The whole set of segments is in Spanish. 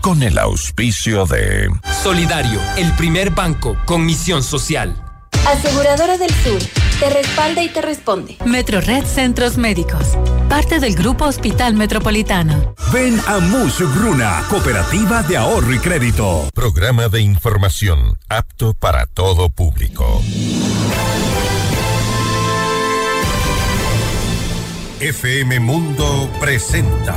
Con el auspicio de Solidario, el primer banco con misión social. Aseguradora del Sur, te respalda y te responde. Metro Red Centros Médicos, parte del Grupo Hospital Metropolitano. Ven a Mush Bruna, Cooperativa de Ahorro y Crédito. Programa de información apto para todo público. FM Mundo presenta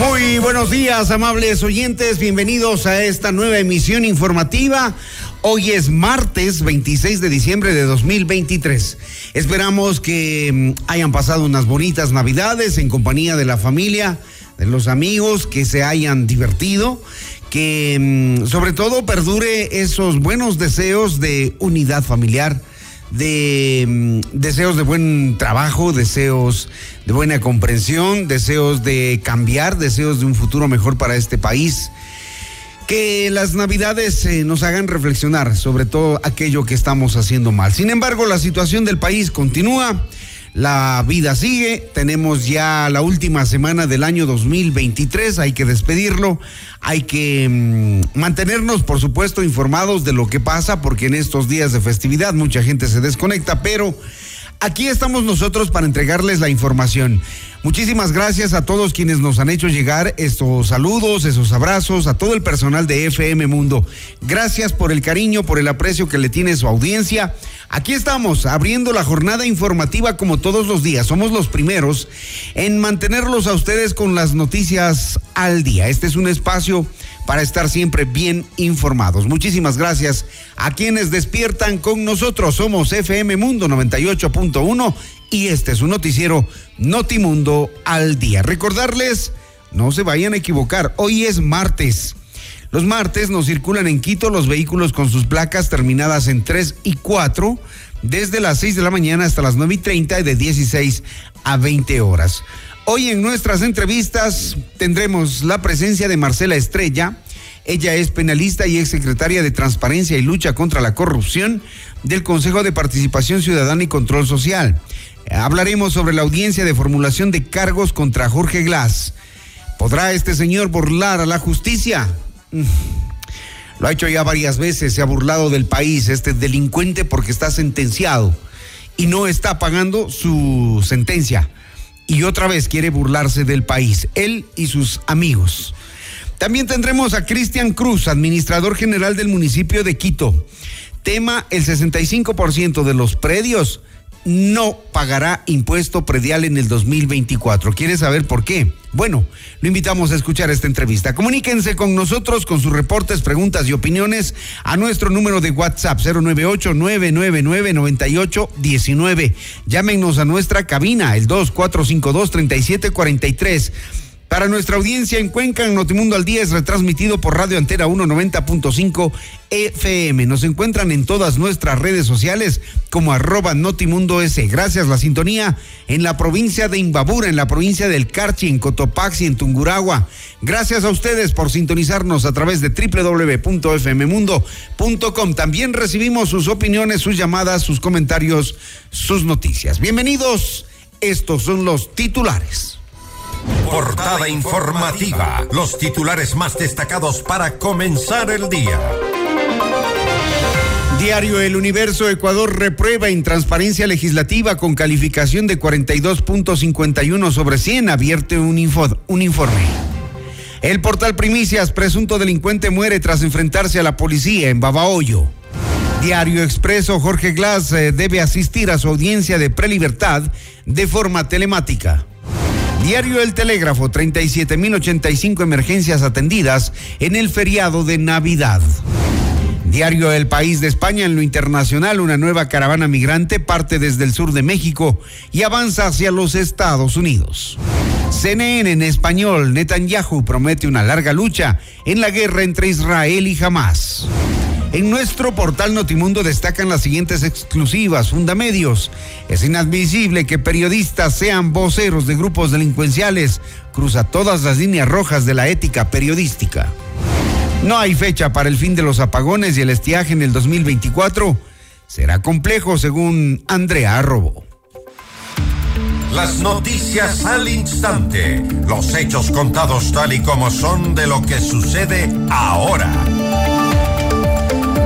Muy buenos días, amables oyentes. Bienvenidos a esta nueva emisión informativa. Hoy es martes 26 de diciembre de 2023. Esperamos que mm, hayan pasado unas bonitas navidades en compañía de la familia, de los amigos, que se hayan divertido, que mm, sobre todo perdure esos buenos deseos de unidad familiar de mm, deseos de buen trabajo, deseos de buena comprensión, deseos de cambiar, deseos de un futuro mejor para este país. Que las navidades eh, nos hagan reflexionar sobre todo aquello que estamos haciendo mal. Sin embargo, la situación del país continúa. La vida sigue, tenemos ya la última semana del año 2023, hay que despedirlo, hay que mm, mantenernos, por supuesto, informados de lo que pasa, porque en estos días de festividad mucha gente se desconecta, pero aquí estamos nosotros para entregarles la información. Muchísimas gracias a todos quienes nos han hecho llegar estos saludos, esos abrazos, a todo el personal de FM Mundo. Gracias por el cariño, por el aprecio que le tiene su audiencia. Aquí estamos abriendo la jornada informativa como todos los días. Somos los primeros en mantenerlos a ustedes con las noticias al día. Este es un espacio para estar siempre bien informados. Muchísimas gracias a quienes despiertan con nosotros. Somos FM Mundo 98.1 y este es un noticiero Notimundo al día. Recordarles, no se vayan a equivocar, hoy es martes. Los martes nos circulan en Quito los vehículos con sus placas terminadas en 3 y 4 desde las 6 de la mañana hasta las 9 y 30 y de 16 a 20 horas. Hoy en nuestras entrevistas tendremos la presencia de Marcela Estrella. Ella es penalista y exsecretaria de Transparencia y Lucha contra la Corrupción del Consejo de Participación Ciudadana y Control Social. Hablaremos sobre la audiencia de formulación de cargos contra Jorge Glass. ¿Podrá este señor burlar a la justicia? Mm. Lo ha hecho ya varias veces, se ha burlado del país, este delincuente porque está sentenciado y no está pagando su sentencia. Y otra vez quiere burlarse del país, él y sus amigos. También tendremos a Cristian Cruz, administrador general del municipio de Quito. Tema, el 65% de los predios no pagará impuesto predial en el 2024. ¿Quieres saber por qué? Bueno, lo invitamos a escuchar esta entrevista. Comuníquense con nosotros con sus reportes, preguntas y opiniones a nuestro número de WhatsApp 098-999-9819. Llámenos a nuestra cabina, el 2452-3743. Para nuestra audiencia en Cuenca, en Notimundo al Día es retransmitido por Radio Antera 190.5 FM. Nos encuentran en todas nuestras redes sociales como arroba Notimundo S. Gracias la sintonía en la provincia de Imbabura, en la provincia del Carchi, en Cotopaxi, en Tunguragua. Gracias a ustedes por sintonizarnos a través de www.fmmundo.com. También recibimos sus opiniones, sus llamadas, sus comentarios, sus noticias. Bienvenidos. Estos son los titulares. Portada informativa. Los titulares más destacados para comenzar el día. Diario El Universo Ecuador reprueba intransparencia legislativa con calificación de 42.51 sobre 100. Avierte un, un informe. El portal Primicias, presunto delincuente muere tras enfrentarse a la policía en Babahoyo. Diario Expreso, Jorge Glass eh, debe asistir a su audiencia de prelibertad de forma telemática. Diario El Telégrafo, 37.085 emergencias atendidas en el feriado de Navidad. Diario El País de España en lo internacional, una nueva caravana migrante parte desde el sur de México y avanza hacia los Estados Unidos. CNN en español, Netanyahu promete una larga lucha en la guerra entre Israel y Hamas. En nuestro portal Notimundo destacan las siguientes exclusivas, fundamedios. Es inadmisible que periodistas sean voceros de grupos delincuenciales. Cruza todas las líneas rojas de la ética periodística. No hay fecha para el fin de los apagones y el estiaje en el 2024. Será complejo, según Andrea Arrobo. Las noticias al instante. Los hechos contados tal y como son de lo que sucede ahora.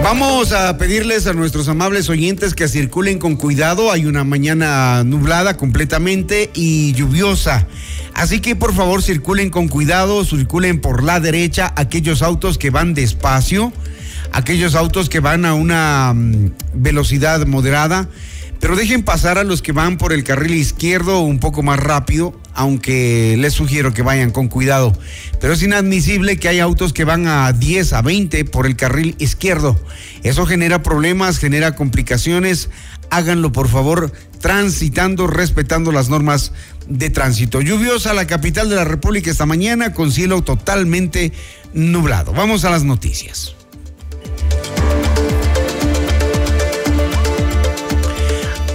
Vamos a pedirles a nuestros amables oyentes que circulen con cuidado. Hay una mañana nublada completamente y lluviosa. Así que por favor circulen con cuidado, circulen por la derecha aquellos autos que van despacio, aquellos autos que van a una mm, velocidad moderada pero dejen pasar a los que van por el carril izquierdo un poco más rápido, aunque les sugiero que vayan con cuidado. Pero es inadmisible que hay autos que van a 10, a 20 por el carril izquierdo. Eso genera problemas, genera complicaciones. Háganlo por favor transitando, respetando las normas de tránsito. Lluviosa la capital de la República esta mañana con cielo totalmente nublado. Vamos a las noticias.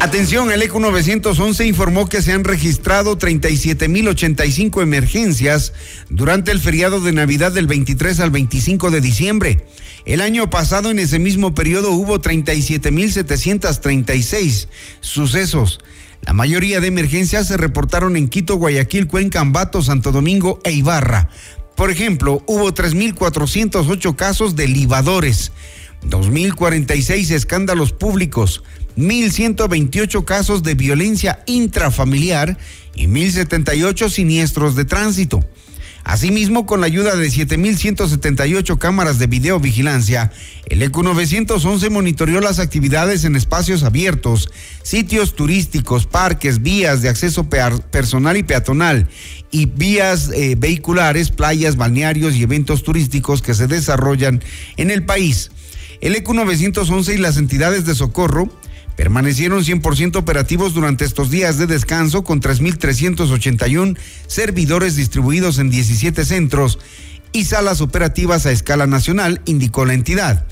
Atención, el ECO 911 informó que se han registrado 37.085 emergencias durante el feriado de Navidad del 23 al 25 de diciembre. El año pasado, en ese mismo periodo, hubo 37.736 sucesos. La mayoría de emergencias se reportaron en Quito, Guayaquil, Cuenca, Ambato, Santo Domingo e Ibarra. Por ejemplo, hubo 3.408 casos de libadores, 2.046 escándalos públicos, 1.128 casos de violencia intrafamiliar y 1.078 siniestros de tránsito. Asimismo, con la ayuda de 7.178 cámaras de videovigilancia, el ECU 911 monitoreó las actividades en espacios abiertos, sitios turísticos, parques, vías de acceso personal y peatonal y vías eh, vehiculares, playas, balnearios y eventos turísticos que se desarrollan en el país. El ECU 911 y las entidades de socorro permanecieron 100% operativos durante estos días de descanso con 3.381 servidores distribuidos en 17 centros y salas operativas a escala nacional, indicó la entidad.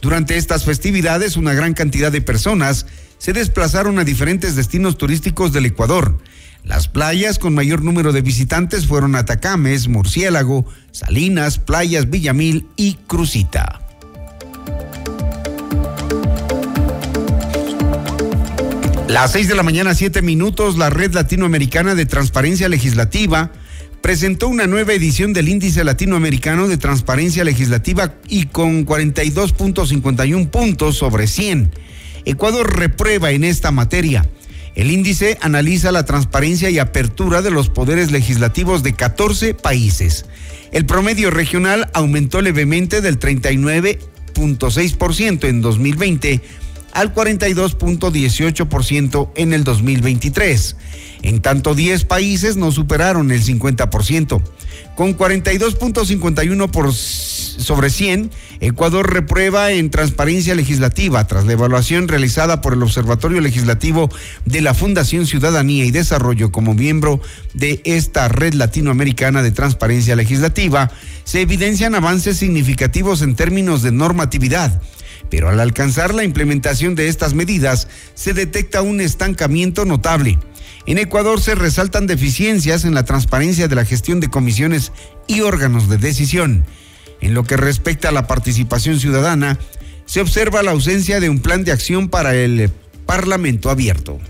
Durante estas festividades, una gran cantidad de personas se desplazaron a diferentes destinos turísticos del Ecuador. Las playas con mayor número de visitantes fueron Atacames, Murciélago, Salinas, Playas Villamil y Crucita. Las seis de la mañana, siete minutos, la Red Latinoamericana de Transparencia Legislativa presentó una nueva edición del Índice Latinoamericano de Transparencia Legislativa y con 42.51 puntos sobre 100. Ecuador reprueba en esta materia. El índice analiza la transparencia y apertura de los poderes legislativos de 14 países. El promedio regional aumentó levemente del 39.6% en 2020 al 42.18% en el 2023. En tanto, 10 países no superaron el 50%. Con 42.51 por sobre 100, Ecuador reprueba en transparencia legislativa tras la evaluación realizada por el Observatorio Legislativo de la Fundación Ciudadanía y Desarrollo como miembro de esta red latinoamericana de transparencia legislativa. Se evidencian avances significativos en términos de normatividad pero al alcanzar la implementación de estas medidas se detecta un estancamiento notable. En Ecuador se resaltan deficiencias en la transparencia de la gestión de comisiones y órganos de decisión. En lo que respecta a la participación ciudadana, se observa la ausencia de un plan de acción para el Parlamento abierto.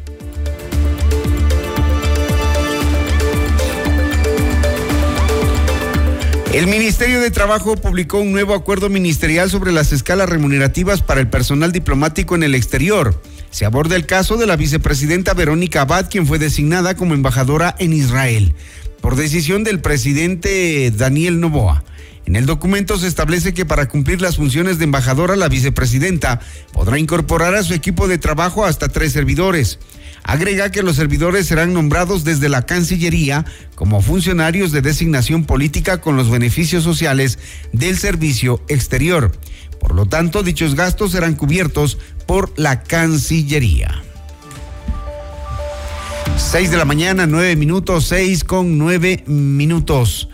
El Ministerio de Trabajo publicó un nuevo acuerdo ministerial sobre las escalas remunerativas para el personal diplomático en el exterior. Se aborda el caso de la vicepresidenta Verónica Abad, quien fue designada como embajadora en Israel, por decisión del presidente Daniel Novoa. En el documento se establece que para cumplir las funciones de embajadora, la vicepresidenta podrá incorporar a su equipo de trabajo hasta tres servidores. Agrega que los servidores serán nombrados desde la Cancillería como funcionarios de designación política con los beneficios sociales del servicio exterior. Por lo tanto, dichos gastos serán cubiertos por la Cancillería. 6 de la mañana, 9 minutos, 6 con 9 minutos.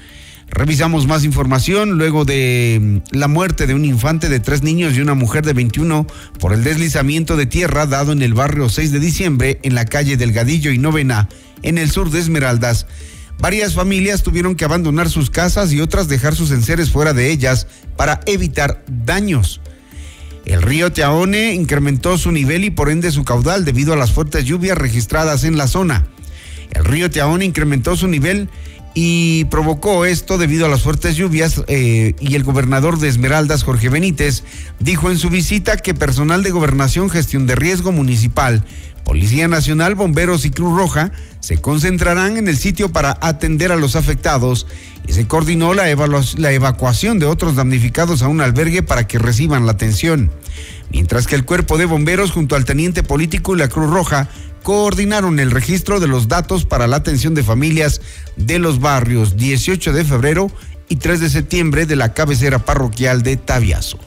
Revisamos más información luego de mm, la muerte de un infante de tres niños y una mujer de 21 por el deslizamiento de tierra dado en el barrio 6 de diciembre en la calle Delgadillo y Novena, en el sur de Esmeraldas. Varias familias tuvieron que abandonar sus casas y otras dejar sus enseres fuera de ellas para evitar daños. El río Teaone incrementó su nivel y por ende su caudal debido a las fuertes lluvias registradas en la zona. El río Teaone incrementó su nivel y provocó esto debido a las fuertes lluvias eh, y el gobernador de Esmeraldas, Jorge Benítez, dijo en su visita que personal de gobernación, gestión de riesgo municipal, Policía Nacional, Bomberos y Cruz Roja se concentrarán en el sitio para atender a los afectados y se coordinó la, la evacuación de otros damnificados a un albergue para que reciban la atención. Mientras que el cuerpo de bomberos junto al teniente político y la Cruz Roja coordinaron el registro de los datos para la atención de familias de los barrios 18 de febrero y 3 de septiembre de la cabecera parroquial de Tabiazo.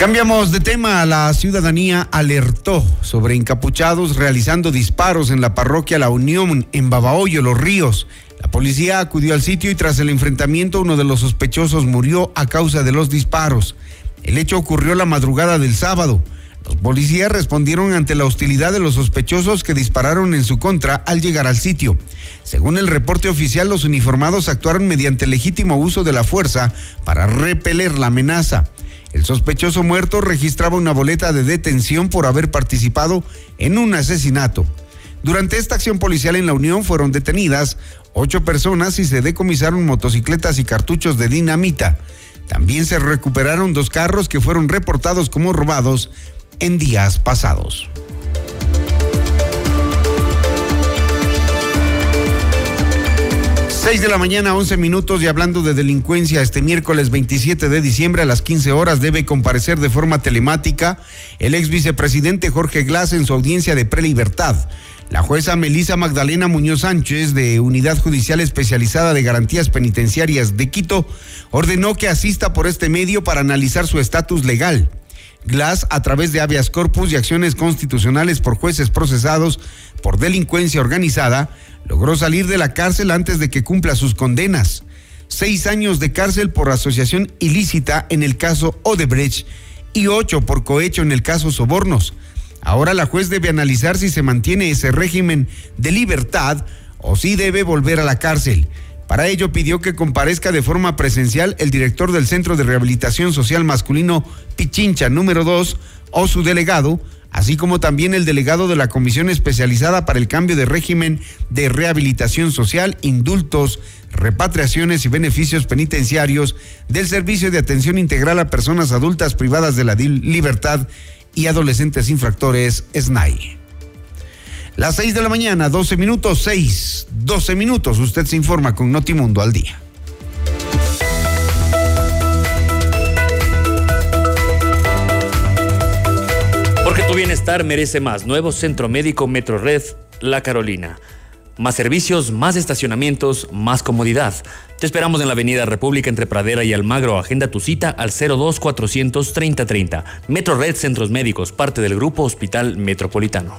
Cambiamos de tema. La ciudadanía alertó sobre encapuchados realizando disparos en la parroquia La Unión en Babahoyo, Los Ríos. La policía acudió al sitio y tras el enfrentamiento uno de los sospechosos murió a causa de los disparos. El hecho ocurrió la madrugada del sábado. Los policías respondieron ante la hostilidad de los sospechosos que dispararon en su contra al llegar al sitio. Según el reporte oficial, los uniformados actuaron mediante legítimo uso de la fuerza para repeler la amenaza. El sospechoso muerto registraba una boleta de detención por haber participado en un asesinato. Durante esta acción policial en la Unión fueron detenidas ocho personas y se decomisaron motocicletas y cartuchos de dinamita. También se recuperaron dos carros que fueron reportados como robados en días pasados. Seis de la mañana, 11 minutos y hablando de delincuencia, este miércoles 27 de diciembre a las 15 horas debe comparecer de forma telemática el ex vicepresidente Jorge Glass en su audiencia de prelibertad. La jueza Melisa Magdalena Muñoz Sánchez, de Unidad Judicial Especializada de Garantías Penitenciarias de Quito, ordenó que asista por este medio para analizar su estatus legal. Glass, a través de habeas corpus y acciones constitucionales por jueces procesados por delincuencia organizada, logró salir de la cárcel antes de que cumpla sus condenas. Seis años de cárcel por asociación ilícita en el caso Odebrecht y ocho por cohecho en el caso Sobornos. Ahora la juez debe analizar si se mantiene ese régimen de libertad o si debe volver a la cárcel. Para ello pidió que comparezca de forma presencial el director del Centro de Rehabilitación Social Masculino Pichincha número 2 o su delegado, así como también el delegado de la Comisión Especializada para el Cambio de Régimen de Rehabilitación Social, Indultos, Repatriaciones y Beneficios Penitenciarios del Servicio de Atención Integral a Personas Adultas Privadas de la Libertad y adolescentes infractores SNAI. Las 6 de la mañana, 12 minutos, 6, 12 minutos. Usted se informa con Notimundo al día. Porque tu bienestar merece más. Nuevo Centro Médico Metro Red, La Carolina. Más servicios, más estacionamientos, más comodidad. Te esperamos en la Avenida República entre Pradera y Almagro. Agenda tu cita al 02 400 3030. Metro Red Centros Médicos, parte del Grupo Hospital Metropolitano.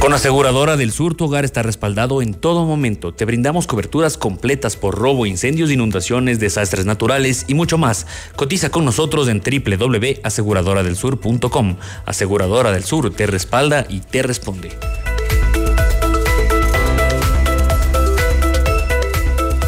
Con Aseguradora del Sur, tu hogar está respaldado en todo momento. Te brindamos coberturas completas por robo, incendios, inundaciones, desastres naturales y mucho más. Cotiza con nosotros en www.aseguradoradelsur.com. Aseguradora del Sur te respalda y te responde.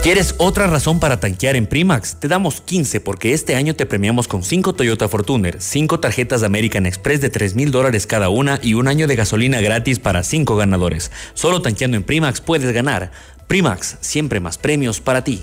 ¿Quieres otra razón para tanquear en Primax? Te damos 15 porque este año te premiamos con 5 Toyota Fortuner, 5 tarjetas American Express de 3 mil dólares cada una y un año de gasolina gratis para 5 ganadores. Solo tanqueando en Primax puedes ganar. Primax, siempre más premios para ti.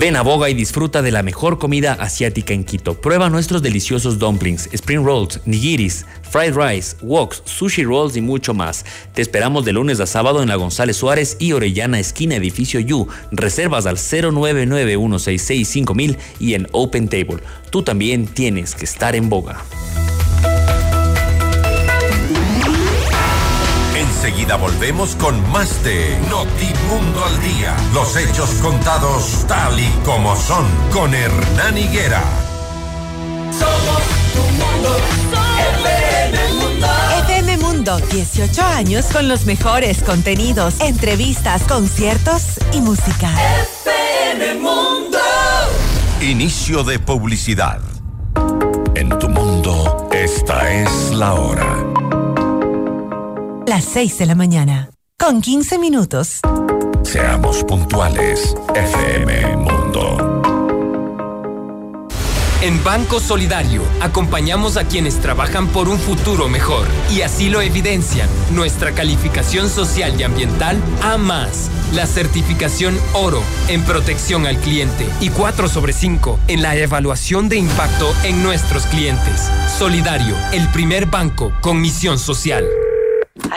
Ven a Boga y disfruta de la mejor comida asiática en Quito. Prueba nuestros deliciosos dumplings, spring rolls, nigiris, fried rice, woks, sushi rolls y mucho más. Te esperamos de lunes a sábado en la González Suárez y Orellana, esquina edificio U. Reservas al 099166500 y en Open Table. Tú también tienes que estar en Boga. Enseguida volvemos con más de Notimundo al Día. Los hechos contados tal y como son con Hernán Higuera. Somos tu mundo, FM Mundo. FM Mundo, 18 años con los mejores contenidos, entrevistas, conciertos y música. FM Mundo. Inicio de publicidad. En tu mundo, esta es la hora. Las 6 de la mañana, con 15 minutos. Seamos puntuales, FM Mundo. En Banco Solidario acompañamos a quienes trabajan por un futuro mejor y así lo evidencian nuestra calificación social y ambiental A más, la certificación oro en protección al cliente y 4 sobre 5 en la evaluación de impacto en nuestros clientes. Solidario, el primer banco con misión social.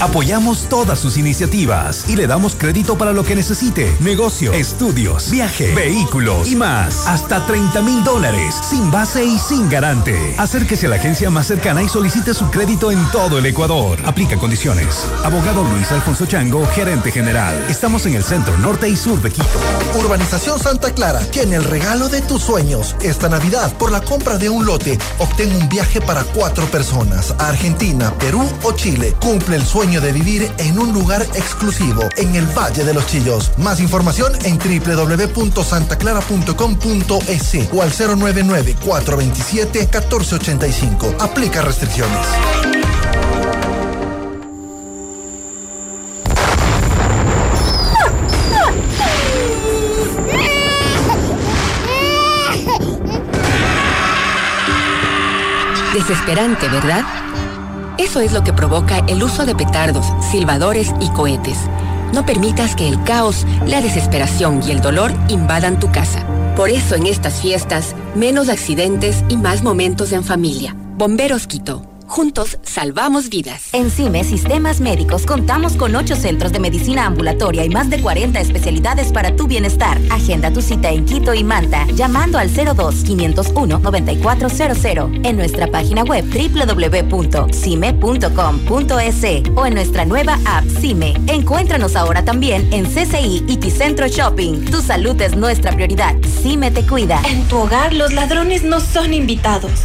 Apoyamos todas sus iniciativas y le damos crédito para lo que necesite. Negocio, estudios, viaje, vehículos y más. Hasta 30 mil dólares, sin base y sin garante. Acérquese a la agencia más cercana y solicite su crédito en todo el Ecuador. Aplica condiciones. Abogado Luis Alfonso Chango, gerente general. Estamos en el centro norte y sur de Quito. Urbanización Santa Clara tiene el regalo de tus sueños. Esta Navidad, por la compra de un lote, obtén un viaje para cuatro personas a Argentina, Perú o Chile. Cumple el sueño de vivir en un lugar exclusivo en el Valle de los Chillos. Más información en www.santaclara.com.es o al 099-427-1485. Aplica restricciones. Desesperante, ¿verdad? Eso es lo que provoca el uso de petardos, silbadores y cohetes. No permitas que el caos, la desesperación y el dolor invadan tu casa. Por eso en estas fiestas, menos accidentes y más momentos en familia. Bomberos Quito. Juntos salvamos vidas. En CIME Sistemas Médicos contamos con 8 centros de medicina ambulatoria y más de 40 especialidades para tu bienestar. Agenda tu cita en Quito y Manta llamando al 02-501-9400 en nuestra página web www.cime.com.es o en nuestra nueva app CIME. Encuéntranos ahora también en CCI y Ticentro Shopping. Tu salud es nuestra prioridad. CIME te cuida. En tu hogar los ladrones no son invitados.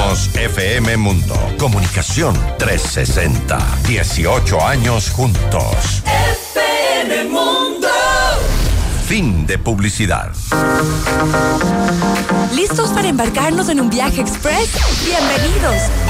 Somos FM Mundo. Comunicación 360. 18 años juntos. FM Mundo. Fin de publicidad. ¿Listos para embarcarnos en un viaje express? Bienvenidos.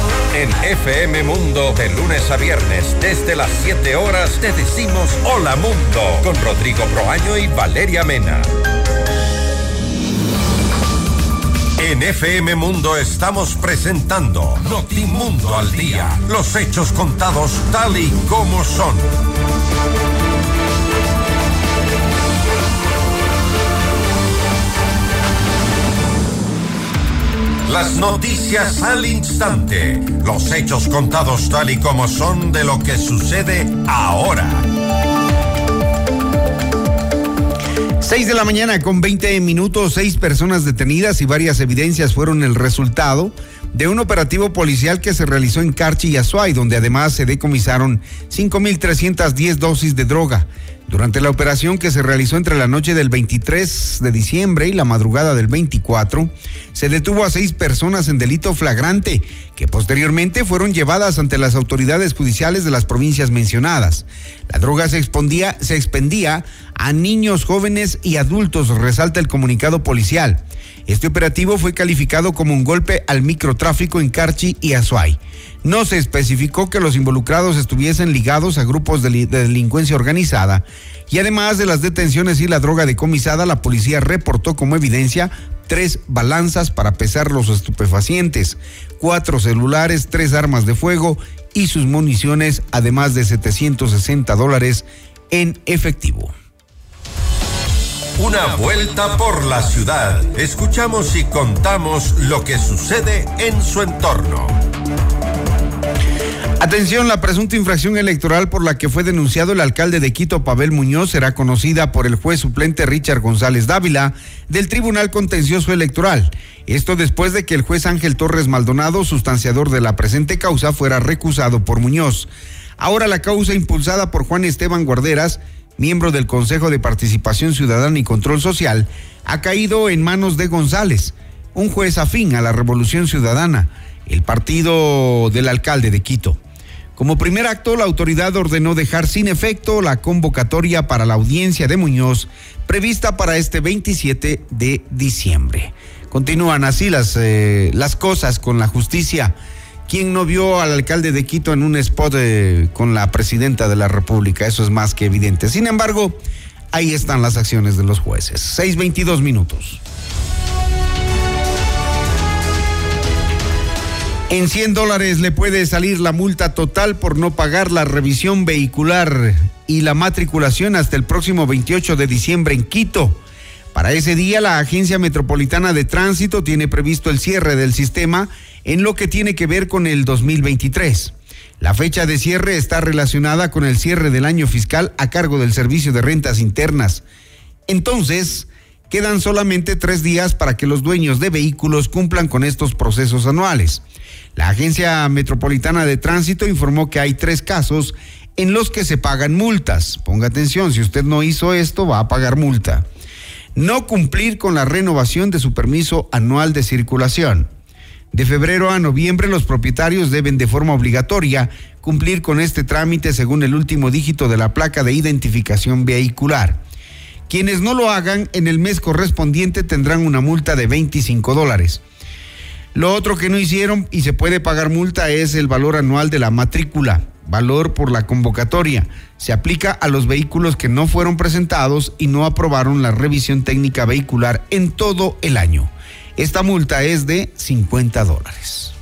En FM Mundo, de lunes a viernes, desde las 7 horas, te decimos Hola Mundo, con Rodrigo Proaño y Valeria Mena. En FM Mundo estamos presentando Notimundo al Día, los hechos contados tal y como son. Las noticias al instante. Los hechos contados tal y como son de lo que sucede ahora. 6 de la mañana con 20 minutos, seis personas detenidas y varias evidencias fueron el resultado de un operativo policial que se realizó en Carchi y Azuay, donde además se decomisaron 5.310 dosis de droga. Durante la operación que se realizó entre la noche del 23 de diciembre y la madrugada del 24, se detuvo a seis personas en delito flagrante, que posteriormente fueron llevadas ante las autoridades judiciales de las provincias mencionadas. La droga se, expondía, se expendía a niños, jóvenes y adultos, resalta el comunicado policial. Este operativo fue calificado como un golpe al microtráfico en Carchi y Azuay. No se especificó que los involucrados estuviesen ligados a grupos de, delincuencia organizada y además de las detenciones y la droga decomisada, la policía reportó como evidencia tres balanzas para pesar los estupefacientes, cuatro celulares, tres armas de fuego y sus municiones, además de 760 dólares en efectivo. Una vuelta por la ciudad. Escuchamos y contamos lo que sucede en su entorno. Atención, la presunta infracción electoral por la que fue denunciado el alcalde de Quito, Pavel Muñoz, será conocida por el juez suplente Richard González Dávila del Tribunal Contencioso Electoral. Esto después de que el juez Ángel Torres Maldonado, sustanciador de la presente causa, fuera recusado por Muñoz. Ahora la causa impulsada por Juan Esteban Guarderas, miembro del Consejo de Participación Ciudadana y Control Social, ha caído en manos de González, un juez afín a la Revolución Ciudadana, el partido del alcalde de Quito. Como primer acto, la autoridad ordenó dejar sin efecto la convocatoria para la audiencia de Muñoz prevista para este 27 de diciembre. Continúan así las, eh, las cosas con la justicia. ¿Quién no vio al alcalde de Quito en un spot eh, con la presidenta de la República? Eso es más que evidente. Sin embargo, ahí están las acciones de los jueces. 6.22 minutos. En 100 dólares le puede salir la multa total por no pagar la revisión vehicular y la matriculación hasta el próximo 28 de diciembre en Quito. Para ese día, la Agencia Metropolitana de Tránsito tiene previsto el cierre del sistema en lo que tiene que ver con el 2023. La fecha de cierre está relacionada con el cierre del año fiscal a cargo del Servicio de Rentas Internas. Entonces, quedan solamente tres días para que los dueños de vehículos cumplan con estos procesos anuales. La Agencia Metropolitana de Tránsito informó que hay tres casos en los que se pagan multas. Ponga atención, si usted no hizo esto, va a pagar multa. No cumplir con la renovación de su permiso anual de circulación. De febrero a noviembre los propietarios deben de forma obligatoria cumplir con este trámite según el último dígito de la placa de identificación vehicular. Quienes no lo hagan en el mes correspondiente tendrán una multa de 25 dólares. Lo otro que no hicieron y se puede pagar multa es el valor anual de la matrícula, valor por la convocatoria. Se aplica a los vehículos que no fueron presentados y no aprobaron la revisión técnica vehicular en todo el año. Esta multa es de 50 dólares.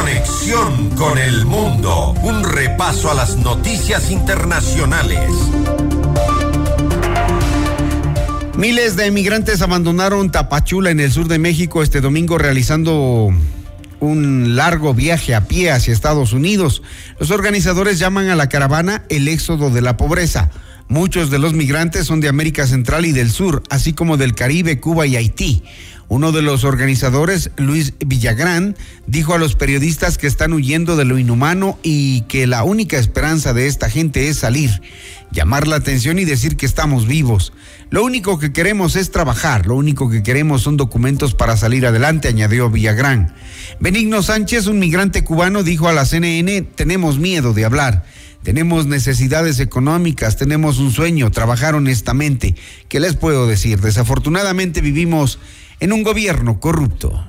Conexión con el mundo. Un repaso a las noticias internacionales. Miles de emigrantes abandonaron Tapachula en el sur de México este domingo realizando un largo viaje a pie hacia Estados Unidos. Los organizadores llaman a la caravana el éxodo de la pobreza. Muchos de los migrantes son de América Central y del Sur, así como del Caribe, Cuba y Haití. Uno de los organizadores, Luis Villagrán, dijo a los periodistas que están huyendo de lo inhumano y que la única esperanza de esta gente es salir, llamar la atención y decir que estamos vivos. Lo único que queremos es trabajar, lo único que queremos son documentos para salir adelante, añadió Villagrán. Benigno Sánchez, un migrante cubano, dijo a la CNN, tenemos miedo de hablar. Tenemos necesidades económicas, tenemos un sueño, trabajar honestamente. ¿Qué les puedo decir? Desafortunadamente vivimos en un gobierno corrupto.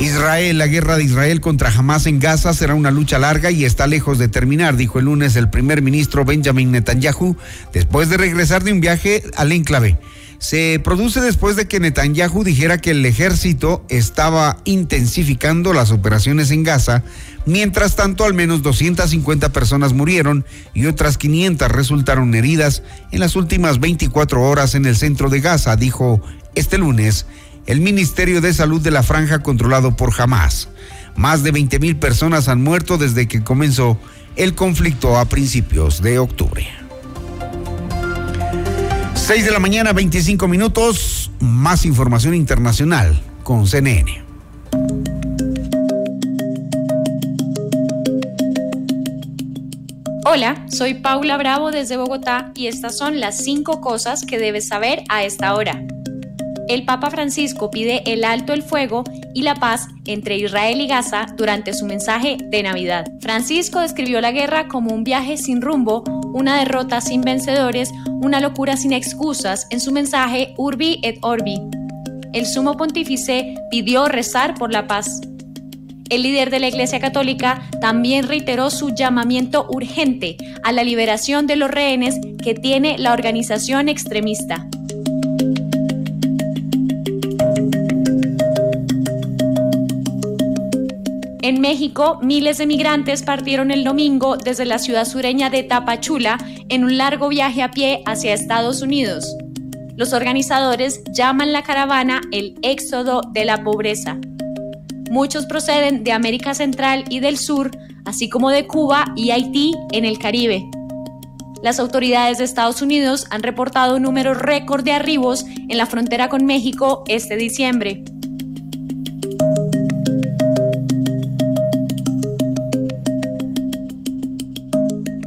Israel, la guerra de Israel contra Hamas en Gaza será una lucha larga y está lejos de terminar, dijo el lunes el primer ministro Benjamin Netanyahu después de regresar de un viaje al enclave. Se produce después de que Netanyahu dijera que el ejército estaba intensificando las operaciones en Gaza. Mientras tanto, al menos 250 personas murieron y otras 500 resultaron heridas en las últimas 24 horas en el centro de Gaza, dijo este lunes el Ministerio de Salud de la Franja controlado por Hamas. Más de 20 mil personas han muerto desde que comenzó el conflicto a principios de octubre. 6 de la mañana, 25 minutos. Más información internacional con CNN. Hola, soy Paula Bravo desde Bogotá y estas son las cinco cosas que debes saber a esta hora el Papa Francisco pide el alto el fuego y la paz entre Israel y Gaza durante su mensaje de Navidad. Francisco describió la guerra como un viaje sin rumbo, una derrota sin vencedores, una locura sin excusas en su mensaje Urbi et Orbi. El sumo pontífice pidió rezar por la paz. El líder de la Iglesia Católica también reiteró su llamamiento urgente a la liberación de los rehenes que tiene la organización extremista. México, miles de migrantes partieron el domingo desde la ciudad sureña de Tapachula en un largo viaje a pie hacia Estados Unidos. Los organizadores llaman la caravana el éxodo de la pobreza. Muchos proceden de América Central y del Sur, así como de Cuba y Haití en el Caribe. Las autoridades de Estados Unidos han reportado un número récord de arribos en la frontera con México este diciembre.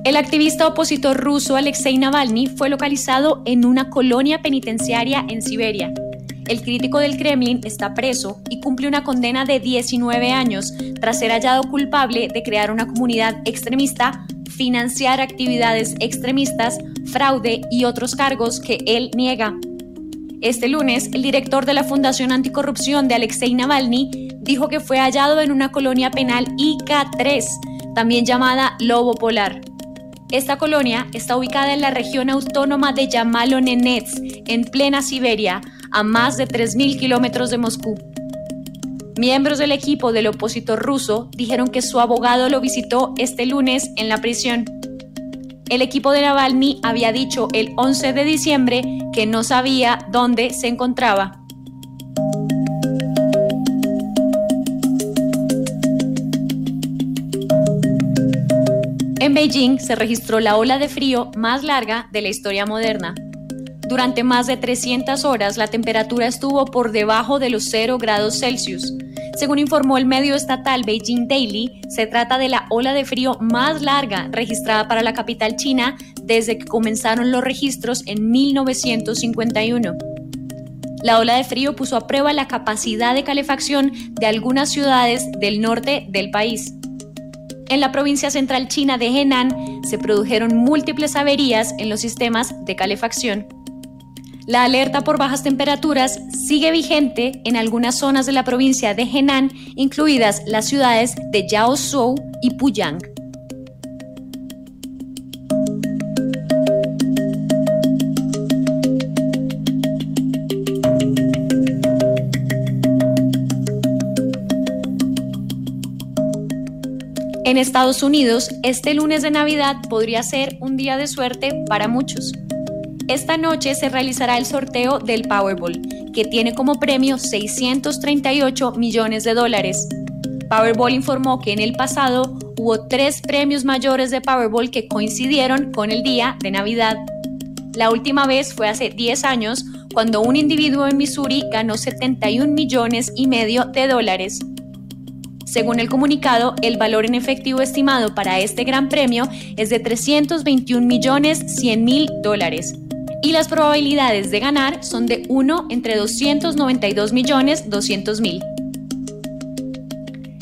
El activista opositor ruso Alexei Navalny fue localizado en una colonia penitenciaria en Siberia. El crítico del Kremlin está preso y cumple una condena de 19 años tras ser hallado culpable de crear una comunidad extremista, financiar actividades extremistas, fraude y otros cargos que él niega. Este lunes, el director de la Fundación Anticorrupción de Alexei Navalny dijo que fue hallado en una colonia penal IK-3, también llamada Lobo Polar. Esta colonia está ubicada en la región autónoma de Yamalo-Nenets, en plena Siberia, a más de 3.000 kilómetros de Moscú. Miembros del equipo del opositor ruso dijeron que su abogado lo visitó este lunes en la prisión. El equipo de Navalny había dicho el 11 de diciembre que no sabía dónde se encontraba. En Beijing se registró la ola de frío más larga de la historia moderna. Durante más de 300 horas la temperatura estuvo por debajo de los 0 grados Celsius. Según informó el medio estatal Beijing Daily, se trata de la ola de frío más larga registrada para la capital china desde que comenzaron los registros en 1951. La ola de frío puso a prueba la capacidad de calefacción de algunas ciudades del norte del país. En la provincia central china de Henan se produjeron múltiples averías en los sistemas de calefacción. La alerta por bajas temperaturas sigue vigente en algunas zonas de la provincia de Henan, incluidas las ciudades de Yaozhou y Puyang. En Estados Unidos, este lunes de Navidad podría ser un día de suerte para muchos. Esta noche se realizará el sorteo del Powerball, que tiene como premio 638 millones de dólares. Powerball informó que en el pasado hubo tres premios mayores de Powerball que coincidieron con el día de Navidad. La última vez fue hace 10 años, cuando un individuo en Missouri ganó 71 millones y medio de dólares. Según el comunicado, el valor en efectivo estimado para este gran premio es de 321 millones 100 mil dólares. Y las probabilidades de ganar son de 1 entre 292 millones 200 mil.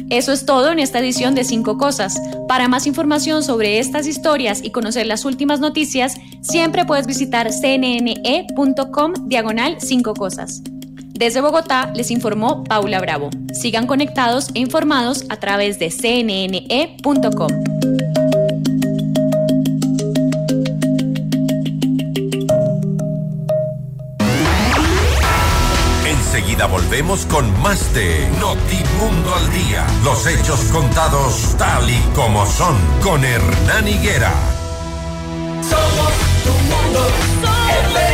Eso es todo en esta edición de 5 Cosas. Para más información sobre estas historias y conocer las últimas noticias, siempre puedes visitar cnne.com diagonal 5 Cosas. Desde Bogotá les informó Paula Bravo. Sigan conectados e informados a través de cnne.com. Enseguida volvemos con más de Notimundo al Día. Los hechos contados tal y como son con Hernán Higuera. Somos tu mundo.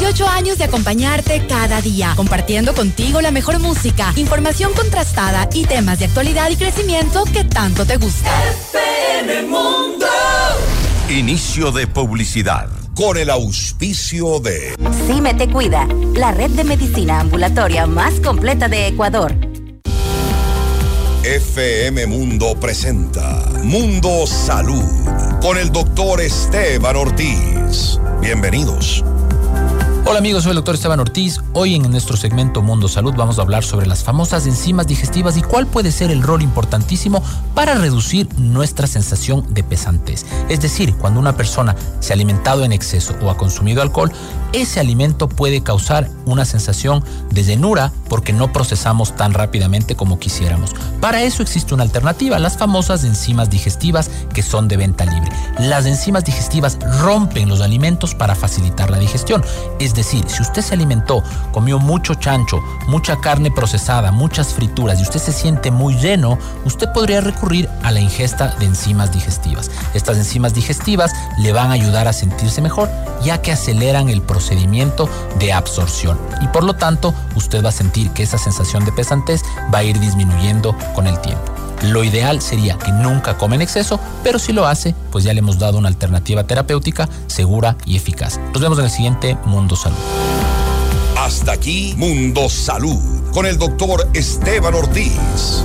18 años de acompañarte cada día, compartiendo contigo la mejor música, información contrastada y temas de actualidad y crecimiento que tanto te gusta. FM Mundo. Inicio de publicidad. Con el auspicio de Cime Te Cuida, la red de medicina ambulatoria más completa de Ecuador. FM Mundo presenta Mundo Salud con el doctor Esteban Ortiz. Bienvenidos. Hola amigos, soy el doctor Esteban Ortiz. Hoy en nuestro segmento Mundo Salud vamos a hablar sobre las famosas enzimas digestivas y cuál puede ser el rol importantísimo para reducir nuestra sensación de pesantez. Es decir, cuando una persona se ha alimentado en exceso o ha consumido alcohol, ese alimento puede causar una sensación de llenura porque no procesamos tan rápidamente como quisiéramos. Para eso existe una alternativa, las famosas enzimas digestivas que son de venta libre. Las enzimas digestivas rompen los alimentos para facilitar la digestión. Es decir, si usted se alimentó, comió mucho chancho, mucha carne procesada, muchas frituras y usted se siente muy lleno, usted podría recurrir a la ingesta de enzimas digestivas. Estas enzimas digestivas le van a ayudar a sentirse mejor ya que aceleran el procedimiento de absorción y por lo tanto usted va a sentir que esa sensación de pesantez va a ir disminuyendo con el tiempo. Lo ideal sería que nunca come en exceso, pero si lo hace, pues ya le hemos dado una alternativa terapéutica segura y eficaz. Nos vemos en el siguiente Mundo Salud. Hasta aquí Mundo Salud con el doctor Esteban Ortiz.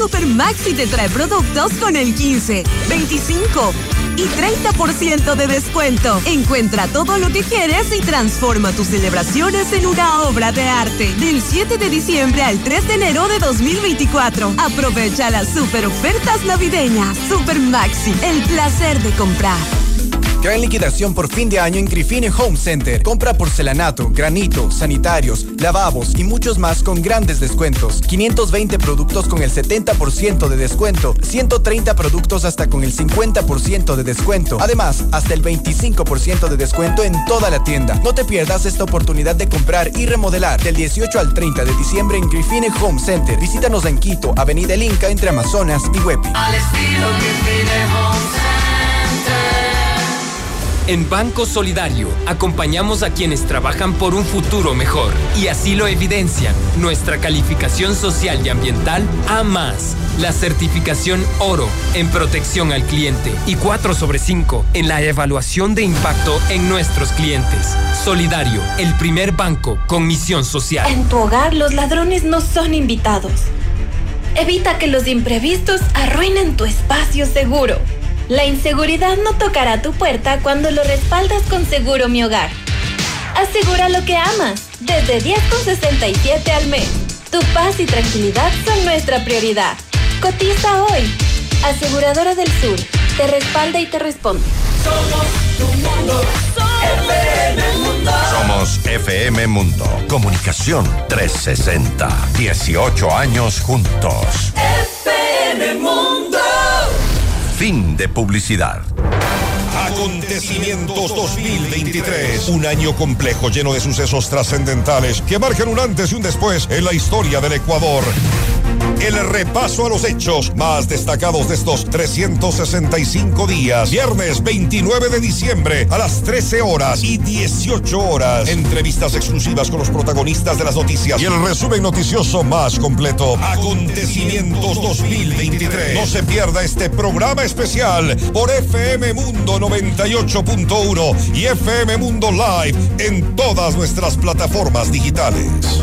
Super Maxi te trae productos con el 15, 25 y 30% de descuento. Encuentra todo lo que quieres y transforma tus celebraciones en una obra de arte. Del 7 de diciembre al 3 de enero de 2024. Aprovecha las super ofertas navideñas. Super Maxi, el placer de comprar. Gran liquidación por fin de año en Grifine Home Center. Compra porcelanato, granito, sanitarios, lavabos y muchos más con grandes descuentos. 520 productos con el 70% de descuento. 130 productos hasta con el 50% de descuento. Además, hasta el 25% de descuento en toda la tienda. No te pierdas esta oportunidad de comprar y remodelar del 18 al 30 de diciembre en Grifine Home Center. Visítanos en Quito, Avenida El Inca entre Amazonas y Huepi. Al estilo Grifine Home En Banco Solidario acompañamos a quienes trabajan por un futuro mejor y así lo evidencian nuestra calificación social y ambiental A más, la certificación oro en protección al cliente y 4 sobre 5 en la evaluación de impacto en nuestros clientes. Solidario, el primer banco con misión social. En tu hogar los ladrones no son invitados. Evita que los imprevistos arruinen tu espacio seguro. La inseguridad no tocará tu puerta cuando lo respaldas con Seguro Mi Hogar. Asegura lo que amas, desde 10,67 al mes. Tu paz y tranquilidad son nuestra prioridad. Cotiza hoy. Aseguradora del Sur, te respalda y te responde. Somos tu mundo, FM Mundo. Somos FM Mundo. Comunicación 360. 18 años juntos. FM Mundo. Fin de publicidad. Acontecimientos 2023. Un año complejo lleno de sucesos trascendentales que marcan un antes y un después en la historia del Ecuador. El repaso a los hechos más destacados de estos 365 días. Viernes 29 de diciembre a las 13 horas y 18 horas. Entrevistas exclusivas con los protagonistas de las noticias y el resumen noticioso más completo. Acontecimientos 2023. No se pierda este programa especial por FM Mundo 98.1 y FM Mundo Live en todas nuestras plataformas digitales.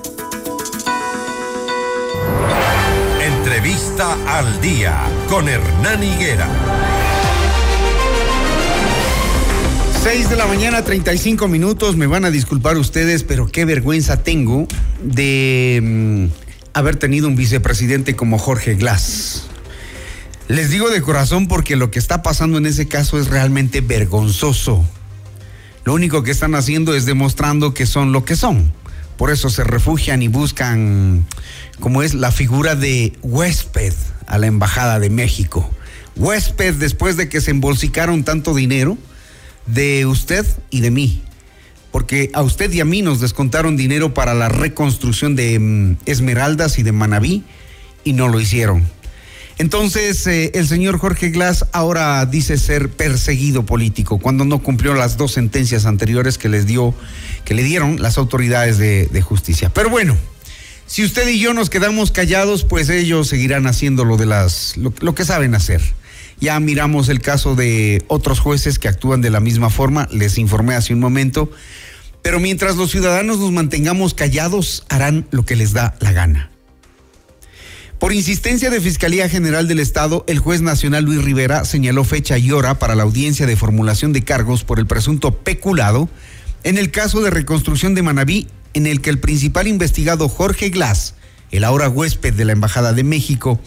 Al Día. Con Hernán Higuera. 6 de la mañana, 35 minutos. Me van a disculpar ustedes, pero qué vergüenza tengo de mm, haber tenido un vicepresidente como Jorge Glass. Les digo de corazón porque lo que está pasando en ese caso es realmente vergonzoso. Lo único que están haciendo es demostrando que son lo que son. Por eso se refugian y buscan, como es la figura de huésped a la Embajada de México. Huésped después de que se embolsicaron tanto dinero de usted y de mí. Porque a usted y a mí nos descontaron dinero para la reconstrucción de mm, Esmeraldas y de Manabí y no lo hicieron. Entonces, eh, el señor Jorge Glass ahora dice ser perseguido político cuando no cumplió las dos sentencias anteriores que les dio, que le dieron las autoridades de, de justicia. Pero bueno, si usted y yo nos quedamos callados, pues ellos seguirán haciendo lo de las, lo, lo que saben hacer. Ya miramos el caso de otros jueces que actúan de la misma forma, les informé hace un momento, pero mientras los ciudadanos nos mantengamos callados, harán lo que les da la gana. Por insistencia de Fiscalía General del Estado, el juez nacional Luis Rivera señaló fecha y hora para la audiencia de formulación de cargos por el presunto peculado en el caso de reconstrucción de Manabí, en el que el principal investigado Jorge Glass, el ahora huésped de la Embajada de México,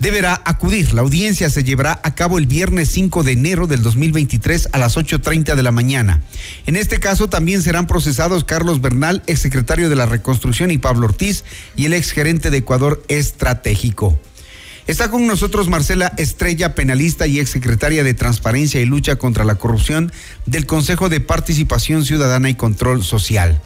deberá acudir. La audiencia se llevará a cabo el viernes 5 de enero del 2023 a las 8.30 de la mañana. En este caso también serán procesados Carlos Bernal, exsecretario de la Reconstrucción, y Pablo Ortiz, y el exgerente de Ecuador Estratégico. Está con nosotros Marcela Estrella, penalista y exsecretaria de Transparencia y Lucha contra la Corrupción del Consejo de Participación Ciudadana y Control Social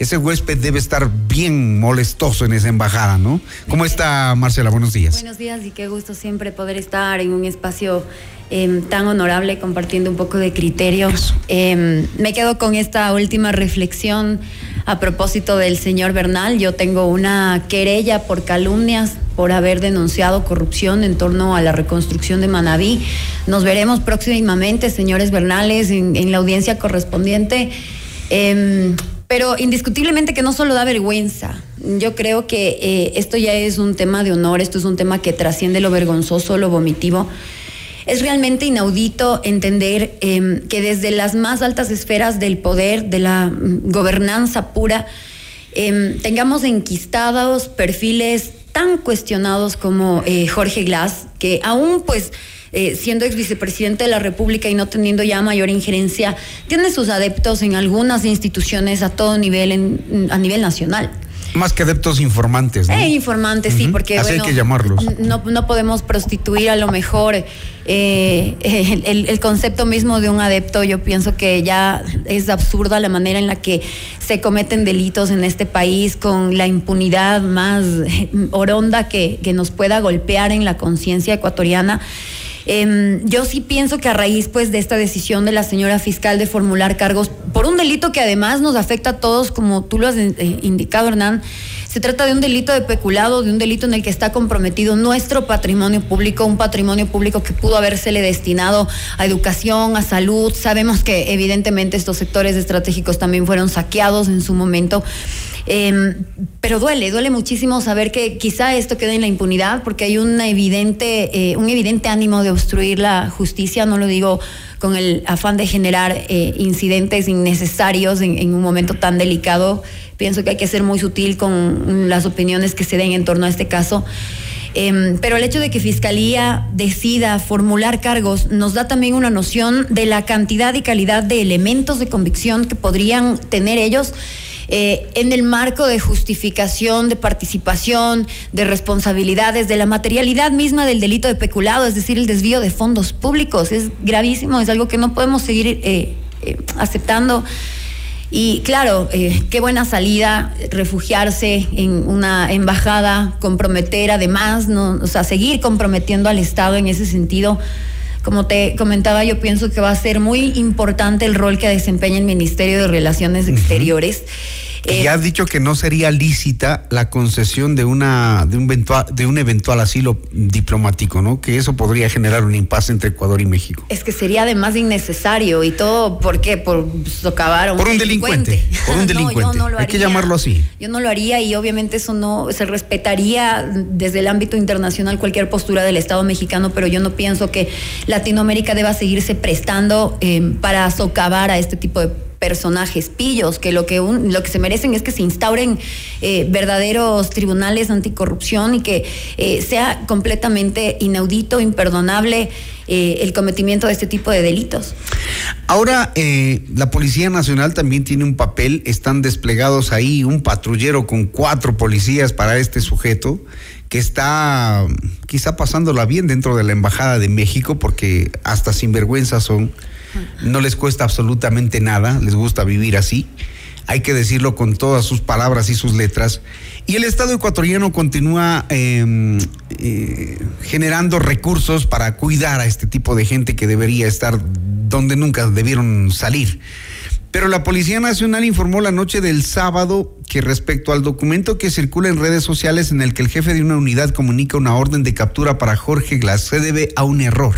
ese huésped debe estar bien molestoso en esa embajada, ¿no? ¿Cómo está Marcela? Buenos días. Buenos días y qué gusto siempre poder estar en un espacio eh, tan honorable compartiendo un poco de criterios. Eh, me quedo con esta última reflexión a propósito del señor Bernal. Yo tengo una querella por calumnias por haber denunciado corrupción en torno a la reconstrucción de Manabí. Nos veremos próximamente, señores Bernales, en, en la audiencia correspondiente. Eh, pero indiscutiblemente que no solo da vergüenza. Yo creo que eh, esto ya es un tema de honor, esto es un tema que trasciende lo vergonzoso, lo vomitivo. Es realmente inaudito entender eh, que desde las más altas esferas del poder, de la mm, gobernanza pura, eh, tengamos enquistados perfiles tan cuestionados como eh, Jorge Glass, que aún pues eh, siendo ex vicepresidente de la República y no teniendo ya mayor injerencia, tiene sus adeptos en algunas instituciones a todo nivel, en, a nivel nacional. Más que adeptos informantes, ¿no? Eh, informantes, sí, porque Así hay que llamarlos. No, no podemos prostituir a lo mejor eh, el, el- el concepto mismo de un adepto. Yo pienso que ya es absurda la manera en la que se cometen delitos en este país con la impunidad más oronda que, que nos pueda golpear en la conciencia ecuatoriana. Em, yo sí pienso que a raíz pues de esta decisión de la señora fiscal de formular cargos por un delito que además nos afecta a todos, como tú lo has eh, indicado, Hernán, se trata de un delito de peculado, de un delito en el que está comprometido nuestro patrimonio público, un patrimonio público que pudo habérsele destinado a educación, a salud. Sabemos que evidentemente estos sectores estratégicos también fueron saqueados en su momento. Eh, pero duele, duele muchísimo saber que quizá esto quede en la impunidad porque hay una evidente, eh, un evidente ánimo de obstruir la justicia, no lo digo con el afán de generar eh, incidentes innecesarios en, en un momento tan delicado. Pienso que hay que ser muy sutil con las opiniones que se den en torno a este caso. Em, pero el hecho de que Fiscalía decida formular cargos nos da también una noción de la cantidad y calidad de elementos de convicción que podrían tener ellos eh, en el marco de justificación, de participación, de responsabilidades, de la materialidad misma del delito de peculado, es decir, el desvío de fondos públicos. Es gravísimo, es algo que no podemos seguir eh, eh, aceptando. Y claro, eh, qué buena salida refugiarse en una embajada, comprometer además, ¿no? o sea, seguir comprometiendo al Estado en ese sentido. Como te comentaba, yo pienso que va a ser muy importante el rol que desempeña el Ministerio de Relaciones Exteriores. Eh, ya has dicho que no sería lícita la concesión de una de un eventual, de un eventual asilo diplomático, ¿no? Que eso podría generar un impasse entre Ecuador y México. Es que sería además innecesario y todo, ¿por qué? Por socavar a un Por un delincuente, por un No, delincuente. no lo Hay que llamarlo así. Yo no lo haría y obviamente eso no se respetaría desde el ámbito internacional cualquier postura del Estado mexicano, pero yo no pienso que Latinoamérica deba seguirse prestando eh, para socavar a este tipo de personajes pillos que lo que un- lo que se merecen es que se instauren eh, verdaderos tribunales anticorrupción y que eh, sea completamente inaudito, imperdonable eh, el cometimiento de este tipo de delitos. Ahora, la Policía Nacional también tiene un papel, están desplegados ahí un patrullero con cuatro policías para este sujeto que está quizá pasándola bien dentro de la Embajada de México porque hasta sinvergüenza son, no les cuesta absolutamente nada, les gusta vivir así. Hay que decirlo con todas sus palabras y sus letras. Y el Estado ecuatoriano continúa eh, eh, generando recursos para cuidar a este tipo de gente que debería estar donde nunca debieron salir. Pero la Policía Nacional informó la noche del sábado que respecto al documento que circula en redes sociales en el que el jefe de una unidad comunica una orden de captura para Jorge Glass se debe a un error.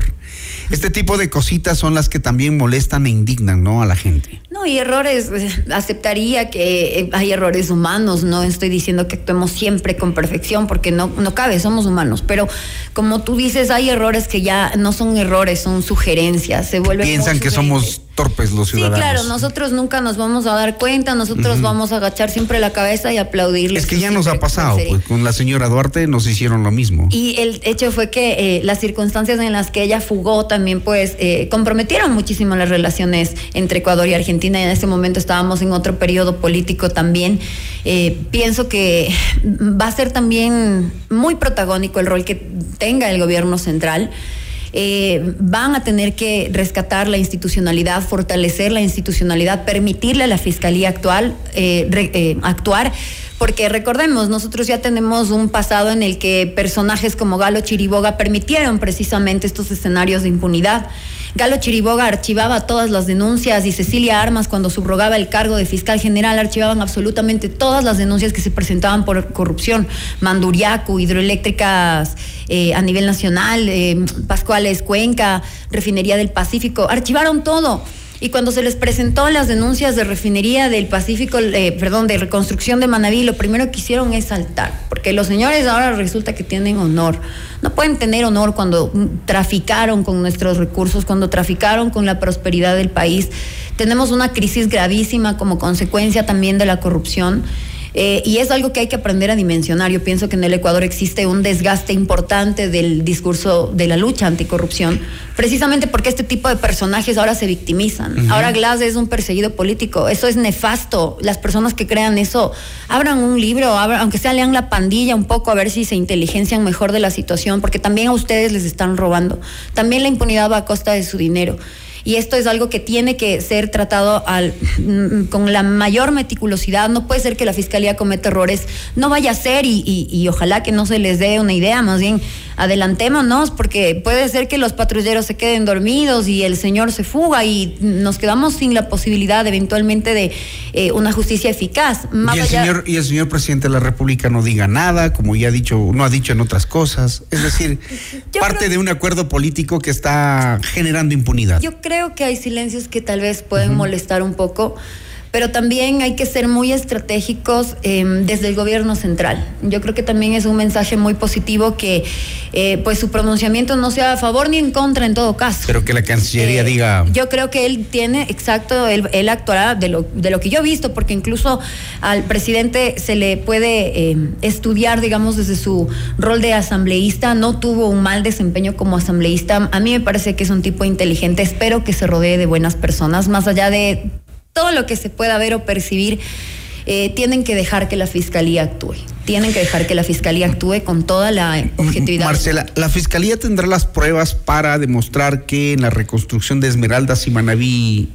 Este tipo de cositas son las que también molestan e indignan, ¿no? A la gente. No, y errores, eh, aceptaría que eh, hay errores humanos, no estoy diciendo que actuemos siempre con perfección, porque no, no cabe, somos humanos, pero como tú dices, hay errores que ya no son errores, son sugerencias, se vuelven... Piensan que somos torpes los Sí, ciudadanos. claro, nosotros nunca nos vamos a dar cuenta, nosotros vamos a agachar siempre la cabeza y aplaudirles. Es que ya nos ha pasado, pues con la señora Duarte nos hicieron lo mismo. Y el hecho fue que eh, las circunstancias en las que ella fugó también pues eh, comprometieron muchísimo las relaciones entre Ecuador y Argentina y en ese momento estábamos en otro periodo político también. Eh, pienso que va a ser también muy protagónico el rol que tenga el gobierno central. Eh, van a tener que rescatar la institucionalidad, fortalecer la institucionalidad, permitirle a la fiscalía actual actuar. Porque recordemos, nosotros ya tenemos un pasado en el que personajes como Galo Chiriboga permitieron precisamente estos escenarios de impunidad. Galo Chiriboga archivaba todas las denuncias y Cecilia Armas, cuando subrogaba el cargo de fiscal general, archivaban absolutamente todas las denuncias que se presentaban por corrupción. Manduriaco, hidroeléctricas eh, a nivel nacional, eh, Pascuales Cuenca, Refinería del Pacífico, archivaron todo. Y cuando se les presentó las denuncias de refinería del Pacífico, eh, perdón, de reconstrucción de Manaví, lo primero que hicieron es saltar, porque los señores ahora resulta que tienen honor. No pueden tener honor cuando traficaron con nuestros recursos, cuando traficaron con la prosperidad del país. Tenemos una crisis gravísima como consecuencia también de la corrupción. Eh, y es algo que hay que aprender a dimensionar. Yo pienso que en el Ecuador existe un desgaste importante del discurso de la lucha anticorrupción, precisamente porque este tipo de personajes ahora se victimizan. Ahora Glass es un perseguido político. Eso es nefasto. Las personas que crean eso, abran un libro, abran- aunque sea lean la pandilla un poco a ver si se inteligencian mejor de la situación, porque también a ustedes les están robando. También la impunidad va a costa de su dinero. Y esto es algo que tiene que ser tratado al, mm, con la mayor meticulosidad. No puede ser que la fiscalía cometa errores. No vaya a ser y, y- y ojalá que no se les dé una idea. Más bien, adelantémonos porque puede ser que los patrulleros se queden dormidos y el señor se fuga y nos quedamos sin la posibilidad eventualmente de eh, una justicia eficaz. Más Y el, allá- señor, y el señor presidente de la República no diga nada, como ya ha dicho, no ha dicho en otras cosas. Es decir, parte de un acuerdo político que está generando impunidad. Yo creo que hay silencios que tal vez pueden molestar un poco, pero también hay que ser muy estratégicos eh, desde el gobierno central. Yo creo que también es un mensaje muy positivo que eh, pues su pronunciamiento no sea a favor ni en contra en todo caso. Pero que la Cancillería diga. Yo creo que él tiene, exacto, él, él actuará de lo, de lo que yo he visto, porque incluso al presidente se le puede eh, estudiar, digamos, desde su rol de asambleísta, no tuvo un mal desempeño como asambleísta. A mí me parece que es un tipo inteligente, espero que se rodee de buenas personas, más allá de todo lo que se pueda ver o percibir. eh, tienen que dejar que la fiscalía actúe. Tienen que dejar que la fiscalía actúe con toda la objetividad. Marcela, la fiscalía tendrá las pruebas para demostrar que en la reconstrucción de Esmeraldas y Manaví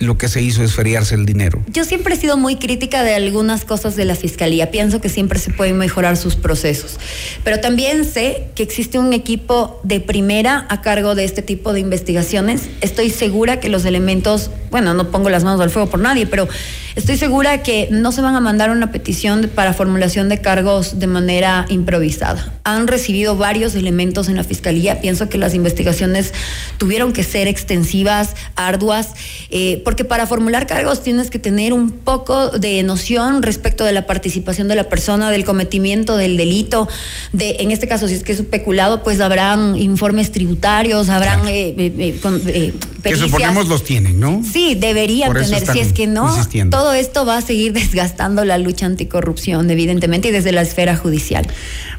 lo que se hizo es feriarse el dinero. Yo siempre he sido muy crítica de algunas cosas de la fiscalía. Pienso que siempre se pueden mejorar sus procesos. Pero también sé que existe un equipo de primera a cargo de este tipo de investigaciones. Estoy segura que los elementos, bueno, no pongo las manos al fuego por nadie, pero estoy segura que no se van a mandar una petición para formulación de cargos de manera improvisada. Han recibido varios elementos en la fiscalía. Pienso que las investigaciones tuvieron que ser extensivas, arduas, eh, porque para formular cargos tienes que tener un poco de noción respecto de la participación de la persona, del cometimiento del delito, de, en este caso, si es que es un peculado, pues habrán informes tributarios, habrán eh, eh, eh, con- eh, Que suponemos los tienen, ¿no? Sí, deberían tener. Si es que no, insistiendo. Todo esto va a seguir desgastando la lucha anticorrupción, evidentemente, y desde la esfera judicial.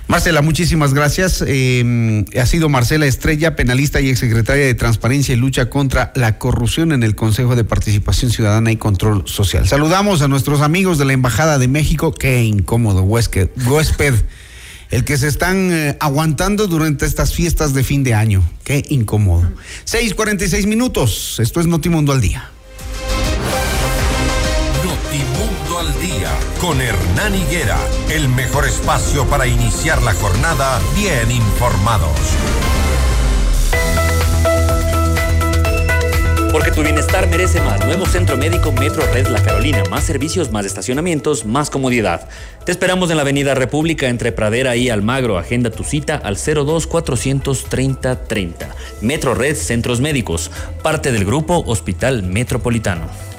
Marcela, muchísimas gracias. Eh, ha sido Marcela Estrella, penalista y exsecretaria de Transparencia y Lucha contra la Corrupción en el Consejo de Participación Ciudadana y Control Social. Saludamos a nuestros amigos de la Embajada de México. Qué incómodo huésped, huésped el que se están eh, aguantando durante estas fiestas de fin de año. Qué incómodo. 6:46 minutos. Esto es Notimundo al día. Al día con Hernán Higuera, el mejor espacio para iniciar la jornada bien informados. Porque tu bienestar merece más. Nuevo Centro Médico Metro Red La Carolina. Más servicios, más estacionamientos, más comodidad. Te esperamos en la Avenida República entre Pradera y Almagro. Agenda tu cita al 02 430 30. Metro Red Centros Médicos. Parte del grupo Hospital Metropolitano.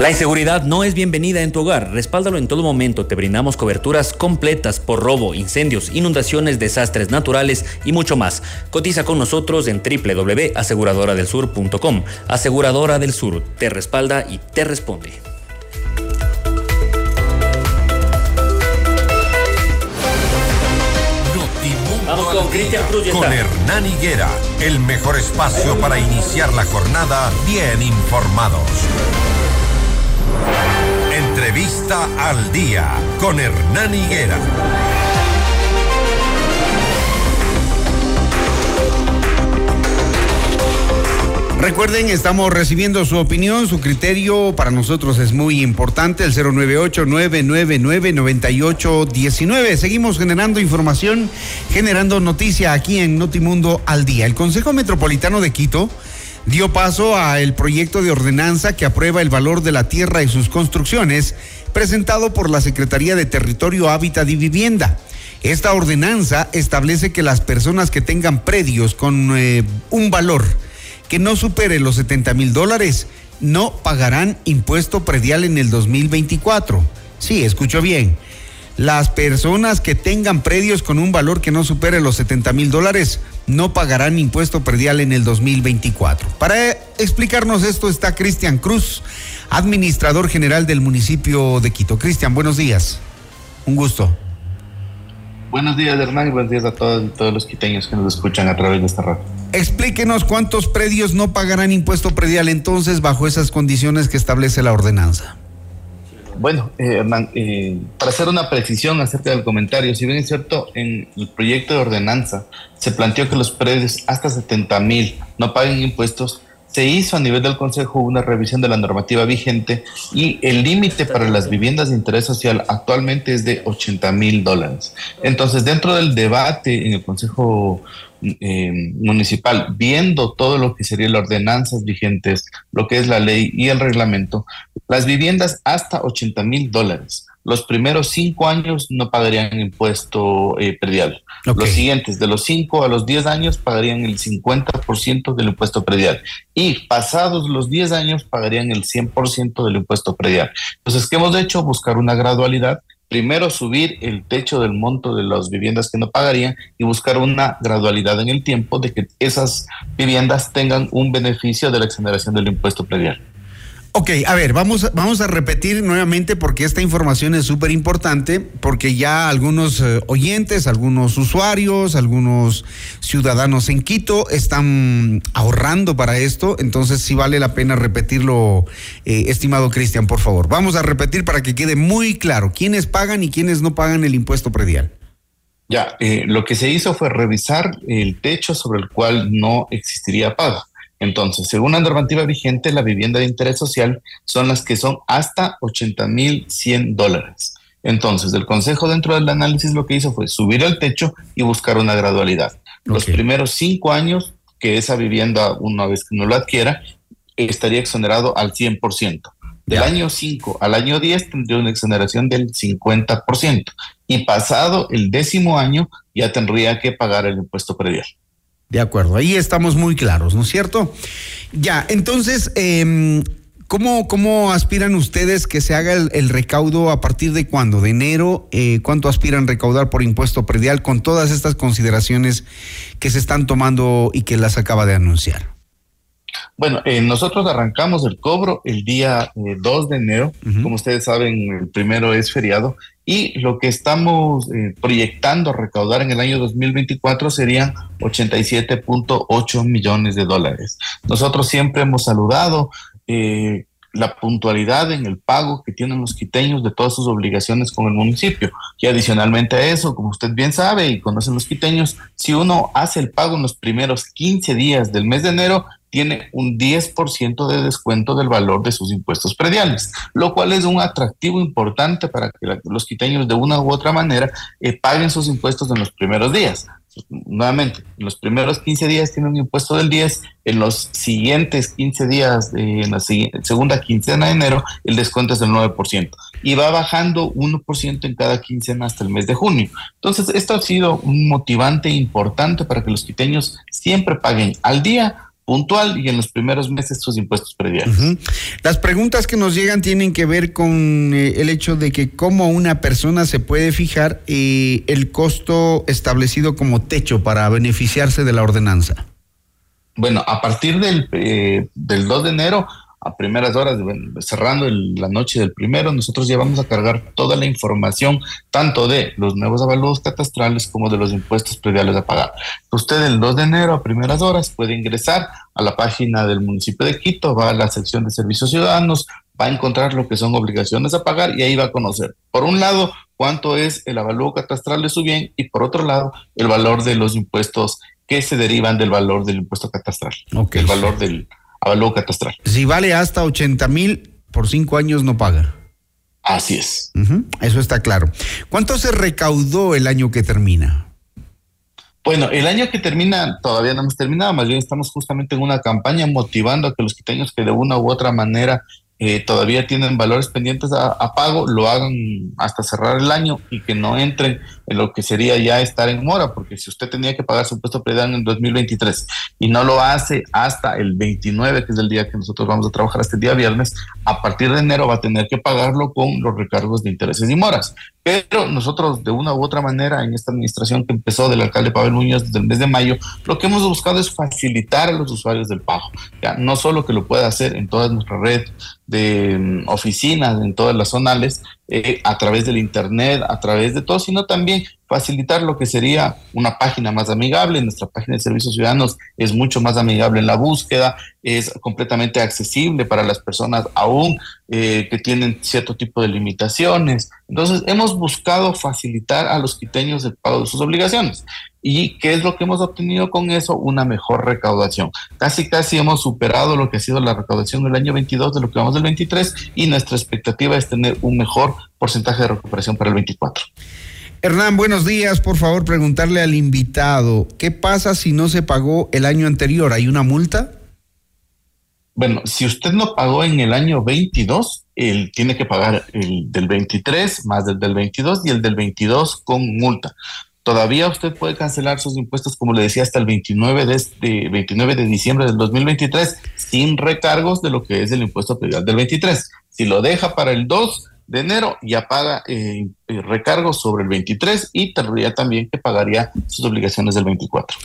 La inseguridad no es bienvenida en tu hogar. Respáldalo en todo momento. Te brindamos coberturas completas por robo, incendios, inundaciones, desastres naturales y mucho más. Cotiza con nosotros en www.aseguradoradelsur.com. Aseguradora del Sur te respalda y te responde. Vamos con Cristian Cruz Con. Hernán Higuera, el mejor espacio para iniciar la jornada bien informados. Entrevista al día con Hernán Higuera. Recuerden, estamos recibiendo su opinión, su criterio para nosotros es muy importante, el 098-999-9819. Seguimos generando información, generando noticia aquí en Notimundo al día. El Consejo Metropolitano de Quito dio paso al proyecto de ordenanza que aprueba el valor de la tierra y sus construcciones, presentado por la Secretaría de Territorio, Hábitat y Vivienda. Esta ordenanza establece que las personas que tengan predios con eh, un valor que no supere los 70 mil dólares no pagarán impuesto predial en el 2024. Sí, escucho bien. Las personas que tengan predios con un valor que no supere los 70 mil dólares no pagarán impuesto predial en el 2024. Para explicarnos esto está Cristian Cruz, administrador general del municipio de Quito. Cristian, buenos días. Un gusto. Buenos días, Hernán, y buenos días a todos, todos los quiteños que nos escuchan a través de esta radio. Explíquenos cuántos predios no pagarán impuesto predial entonces bajo esas condiciones que establece la ordenanza. Bueno, eh, eh, para hacer una precisión acerca del comentario, si bien es cierto, en el proyecto de ordenanza se planteó que los predios hasta 70 mil no paguen impuestos, se hizo a nivel del Consejo una revisión de la normativa vigente y el límite para las viviendas de interés social actualmente es de 80 mil dólares. Entonces, dentro del debate en el Consejo eh, Municipal, viendo todo lo que serían las ordenanzas vigentes, lo que es la ley y el reglamento, las viviendas hasta 80 mil dólares los primeros cinco años no pagarían impuesto eh, predial. Los siguientes, de los cinco a los diez años, pagarían el 50% del impuesto predial. Y pasados los diez años, pagarían el 100% del impuesto predial. Entonces, ¿qué hemos hecho? Buscar una gradualidad. Primero subir el techo del monto de las viviendas que no pagarían y buscar una gradualidad en el tiempo de que esas viviendas tengan un beneficio de la exoneración del impuesto predial. Ok, a ver, vamos, vamos a repetir nuevamente porque esta información es súper importante, porque ya algunos eh, oyentes, algunos usuarios, algunos ciudadanos en Quito están ahorrando para esto, entonces sí vale la pena repetirlo, eh, estimado Cristian, por favor. Vamos a repetir para que quede muy claro quiénes pagan y quiénes no pagan el impuesto predial. Ya, eh, lo que se hizo fue revisar el techo sobre el cual no existiría pago. Entonces, según la normativa vigente, la vivienda de interés social son las que son hasta 80 mil 100 dólares. Entonces, el Consejo dentro del análisis lo que hizo fue subir el techo y buscar una gradualidad. Los primeros cinco años que esa vivienda, una vez que no lo adquiera, estaría exonerado al 100%. Del año 5 al año 10 tendría una exoneración del 50%. Y pasado el décimo año ya tendría que pagar el impuesto predial. De acuerdo, ahí estamos muy claros, ¿no es cierto? Ya, entonces, eh, ¿cómo, ¿cómo aspiran ustedes que se haga el, recaudo a partir de cuándo? ¿De enero? Eh, ¿Cuánto aspiran recaudar por impuesto predial con todas estas consideraciones que se están tomando y que las acaba de anunciar? Bueno, eh, nosotros arrancamos el cobro el día 2 eh, de enero. Como ustedes saben, el primero es feriado. Y lo que estamos eh, proyectando recaudar en el año 2024 serían 87.8 millones de dólares. Nosotros siempre hemos saludado la puntualidad en el pago que tienen los quiteños de todas sus obligaciones con el municipio. Y adicionalmente a eso, como usted bien sabe y conocen los quiteños, si uno hace el pago en los primeros 15 días del mes de enero, tiene un 10% de descuento del valor de sus impuestos prediales, lo cual es un atractivo importante para que los quiteños de una u otra manera eh, paguen sus impuestos en los primeros días. Nuevamente, en los primeros 15 días tiene un impuesto del 10, en los siguientes 15 días, en la segunda quincena de enero, el descuento es del 9% y va bajando 1% en cada quincena hasta el mes de junio. Entonces, esto ha sido un motivante importante para que los quiteños siempre paguen al día puntual y en los primeros meses sus impuestos prediales. Las preguntas que nos llegan tienen que ver con eh, el hecho de que cómo una persona se puede fijar eh, el costo establecido como techo para beneficiarse de la ordenanza. Bueno, a partir del, eh, del 2 de enero a primeras horas, cerrando la noche del primero, nosotros ya vamos a cargar toda la información, tanto de los nuevos avalúos catastrales como de los impuestos prediales a pagar. Usted el 2 de enero a primeras horas puede ingresar a la página del municipio de Quito, va a la sección de servicios ciudadanos, va a encontrar lo que son obligaciones a pagar y ahí va a conocer, por un lado, cuánto es el avalúo catastral de su bien y por otro lado, el valor de los impuestos que se derivan del valor del impuesto catastral, el valor del avalúo catastral. Si vale hasta 80 mil, por cinco años no paga. Así es. Eso está claro. ¿Cuánto se recaudó el año que termina? Bueno, el año que termina todavía no hemos terminado, más bien estamos justamente en una campaña motivando a que los quiteños que de una u otra manera eh, todavía tienen valores pendientes a, pago, lo hagan hasta cerrar el año y que no entren en lo que sería ya estar en mora, porque si usted tenía que pagar su impuesto predial en 2023 y no lo hace hasta el 29, que es el día que nosotros vamos a trabajar este día viernes, a partir de enero va a tener que pagarlo con los recargos de intereses y moras. Pero nosotros, de una u otra manera, en esta administración que empezó del alcalde Pavel Muñoz desde el mes de mayo, lo que hemos buscado es facilitar a los usuarios del pago. Ya, no solo que lo pueda hacer en toda nuestra red de mm, oficinas, en todas las zonales, eh, a través del Internet, a través de todo, sino también facilitar lo que sería una página más amigable. Nuestra página de servicios ciudadanos es mucho más amigable en la búsqueda, es completamente accesible para las personas aún eh, que tienen cierto tipo de limitaciones. Entonces, hemos buscado facilitar a los quiteños el pago de sus obligaciones. ¿Y qué es lo que hemos obtenido con eso? Una mejor recaudación. Casi, casi hemos superado lo que ha sido la recaudación del año 22 de lo que vamos del 23 y nuestra expectativa es tener un mejor porcentaje de recuperación para el 24. Hernán, buenos días. Por favor, preguntarle al invitado, ¿qué pasa si no se pagó el año anterior? ¿Hay una multa? Bueno, si usted no pagó en el año 22, él tiene que pagar el del 23 más el del 22 y el del 22 con multa. Todavía usted puede cancelar sus impuestos, como le decía, hasta el 29 de, este, 29 de diciembre del 2023 sin recargos de lo que es el impuesto predial del 23. Si lo deja para el 2, de enero ya paga eh, eh, recargos sobre el 23 y tendría también que pagaría sus obligaciones del 24.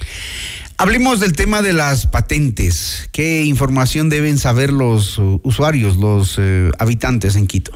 Hablemos del tema de las patentes. ¿Qué información deben saber los uh, usuarios, los uh, habitantes en Quito?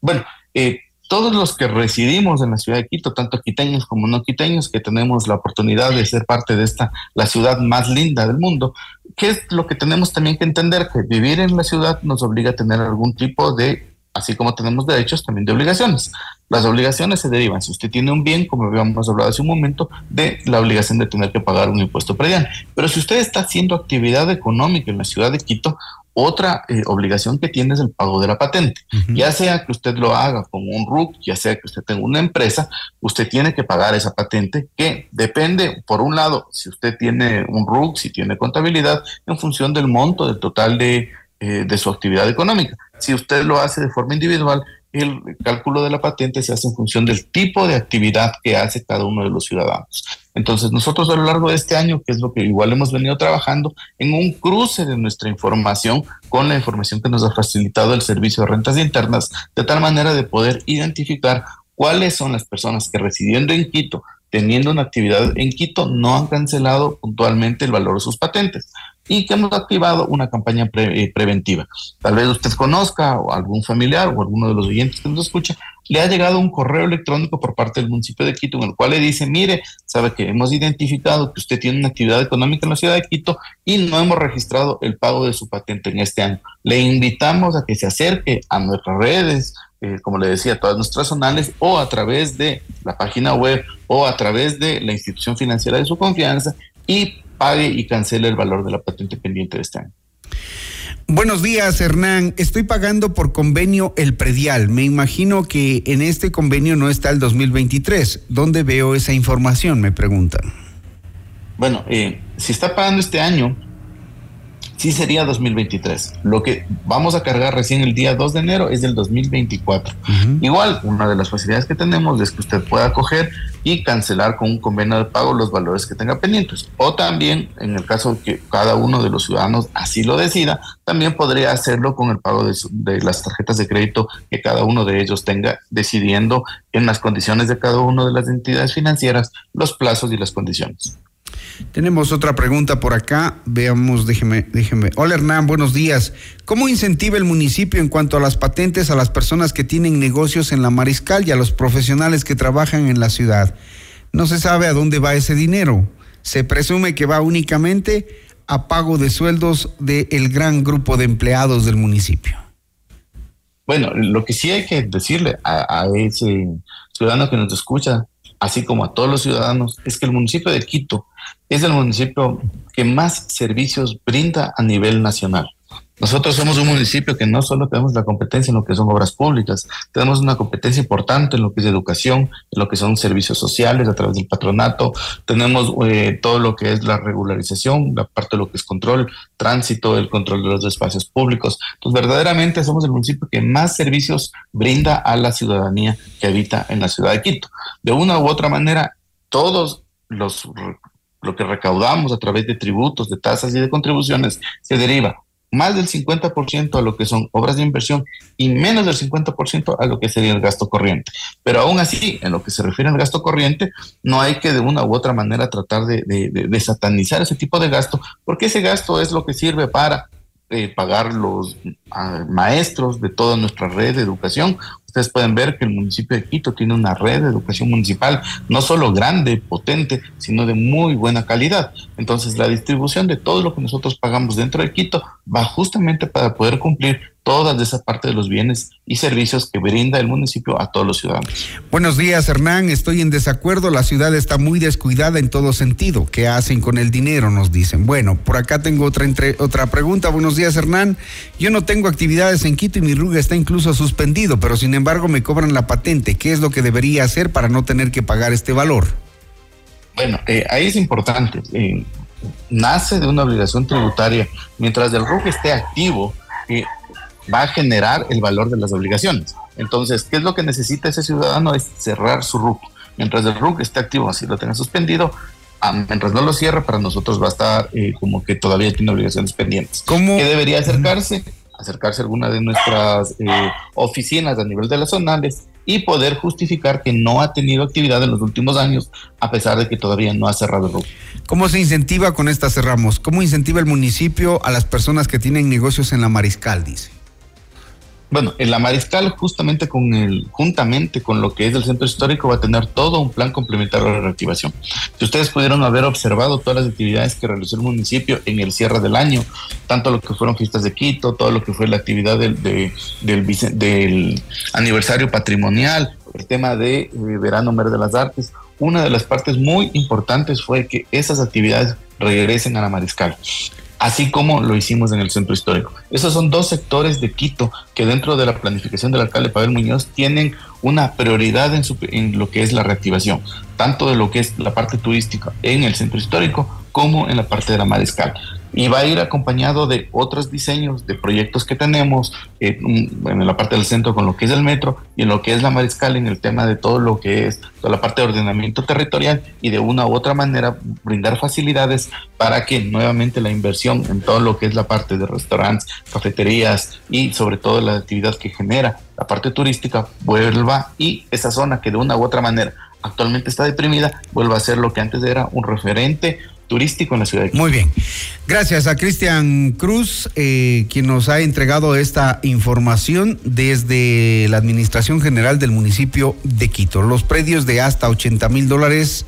Bueno, eh, todos los que residimos en la ciudad de Quito, tanto quiteños como no quiteños, que tenemos la oportunidad de ser parte de esta, la ciudad más linda del mundo, ¿qué es lo que tenemos también que entender? Que vivir en la ciudad nos obliga a tener algún tipo de así como tenemos derechos, también de obligaciones. Las obligaciones se derivan, si usted tiene un bien, como habíamos hablado hace un momento, de la obligación de tener que pagar un impuesto predial. Pero si usted está haciendo actividad económica en la ciudad de Quito, otra eh, obligación que tiene es el pago de la patente. Ya sea que usted lo haga con un RUC, ya sea que usted tenga una empresa, usted tiene que pagar esa patente que depende, por un lado, si usted tiene un RUC, si tiene contabilidad, en función del monto del total de, eh, de su actividad económica. Si usted lo hace de forma individual, el cálculo de la patente se hace en función del tipo de actividad que hace cada uno de los ciudadanos. Entonces, nosotros a lo largo de este año, que es lo que igual hemos venido trabajando, en un cruce de nuestra información con la información que nos ha facilitado el Servicio de Rentas Internas, de tal manera de poder identificar cuáles son las personas que residiendo en Quito, teniendo una actividad en Quito, no han cancelado puntualmente el valor de sus patentes y que hemos activado una campaña eh, preventiva. Tal vez usted conozca o algún familiar o alguno de los oyentes que nos escucha, le ha llegado un correo electrónico por parte del municipio de Quito en el cual le dice, mire, sabe que hemos identificado que usted tiene una actividad económica en la ciudad de Quito y no hemos registrado el pago de su patente en este año. Le invitamos a que se acerque a nuestras redes, eh, como le decía, todas nuestras zonales o a través de la página web o a través de la institución financiera de su confianza y pague y cancele el valor de la patente pendiente de este año. Buenos días, Hernán. Estoy pagando por convenio el predial. Me imagino que en este convenio no está el 2023. ¿Dónde veo esa información? Me preguntan. Bueno, eh, si está pagando este año, sí sería 2023. Lo que vamos a cargar recién el día 2 de enero es del 2024. Igual, una de las facilidades que tenemos es que usted pueda coger y cancelar con un convenio de pago los valores que tenga pendientes. O también, en el caso que cada uno de los ciudadanos así lo decida, también podría hacerlo con el pago de, de las tarjetas de crédito que cada uno de ellos tenga, decidiendo en las condiciones de cada una de las entidades financieras los plazos y las condiciones. Tenemos otra pregunta por acá. Veamos, déjeme, déjeme. Hola Hernán, buenos días. ¿Cómo incentiva el municipio en cuanto a las patentes a las personas que tienen negocios en la Mariscal y a los profesionales que trabajan en la ciudad? No se sabe a dónde va ese dinero. Se presume que va únicamente a pago de sueldos del gran grupo de empleados del municipio. Bueno, lo que sí hay que decirle a, a ese ciudadano que nos escucha, así como a todos los ciudadanos, es que el municipio de Quito es el municipio que más servicios brinda a nivel nacional. Nosotros somos un municipio que no solo tenemos la competencia en lo que son obras públicas, tenemos una competencia importante en lo que es educación, en lo que son servicios sociales a través del patronato, tenemos eh, todo lo que es la regularización, la parte de lo que es control, tránsito, el control de los espacios públicos. Entonces, verdaderamente somos el municipio que más servicios brinda a la ciudadanía que habita en la ciudad de Quito. De una u otra manera, todos los lo que recaudamos a través de tributos, de tasas y de contribuciones se deriva más del 50% a lo que son obras de inversión y menos del 50% a lo que sería el gasto corriente. Pero aún así, en lo que se refiere al gasto corriente, no hay que de una u otra manera tratar de, satanizar ese tipo de gasto, porque ese gasto es lo que sirve para eh, pagar los ah, maestros de toda nuestra red de educación. Ustedes pueden ver que el municipio de Quito tiene una red de educación municipal no solo grande, potente, sino de muy buena calidad. Entonces, la distribución de todo lo que nosotros pagamos dentro de Quito va justamente para poder cumplir toda esa parte de los bienes y servicios que brinda el municipio a todos los ciudadanos. Buenos días, Hernán. Estoy en desacuerdo. La ciudad está muy descuidada en todo sentido. ¿Qué hacen con el dinero? Nos dicen. Bueno, por acá tengo otra, otra pregunta. Buenos días, Hernán. Yo no tengo actividades en Quito y mi RUG está incluso suspendido, pero sin embargo me cobran la patente. ¿Qué es lo que debería hacer para no tener que pagar este valor? Bueno, eh, ahí es importante. eh, nace de una obligación tributaria. Mientras el RUC esté activo, eh, va a generar el valor de las obligaciones. Entonces, ¿qué es lo que necesita ese ciudadano? Es cerrar su RUC. Mientras el RUC esté activo, así lo tenga suspendido, ah, mientras no lo cierre, para nosotros va a estar eh, como que todavía tiene obligaciones pendientes. ¿Cómo? ¿Qué debería acercarse? Acercarse a alguna de nuestras eh, oficinas a nivel de las zonales y poder justificar que no ha tenido actividad en los últimos años, a pesar de que todavía no ha cerrado el RUC. ¿Cómo se incentiva con esta cerramos? ¿Cómo incentiva el municipio a las personas que tienen negocios en la Mariscal? Dice. Bueno, en la Mariscal, justamente con el, juntamente con lo que es el centro histórico, va a tener todo un plan complementario de reactivación. Si ustedes pudieron haber observado todas las actividades que realizó el municipio en el cierre del año, tanto lo que fueron fiestas de Quito, todo lo que fue la actividad del, del aniversario patrimonial, el tema de eh, Verano Mer de las Artes, una de las partes muy importantes fue que esas actividades regresen a la Mariscal así como lo hicimos en el centro histórico. Esos son dos sectores de Quito que dentro de la planificación del alcalde Pavel Muñoz tienen una prioridad en, su- en lo que es la reactivación, tanto de lo que es la parte turística en el centro histórico como en la parte de la mariscal. Y va a ir acompañado de otros diseños de proyectos que tenemos eh, bueno, en la parte del centro con lo que es el metro y en lo que es la mariscal en el tema de todo lo que es toda la parte de ordenamiento territorial y de una u otra manera brindar facilidades para que nuevamente la inversión en todo lo que es la parte de restaurantes, cafeterías y sobre todo la actividad que genera la parte turística vuelva y esa zona que de una u otra manera actualmente está deprimida vuelva a ser lo que antes era un referente turístico en la ciudad de Quito. Muy bien. Gracias a Cristian Cruz, eh, quien nos ha entregado esta información desde la Administración General del municipio de Quito. Los predios de hasta 80 mil dólares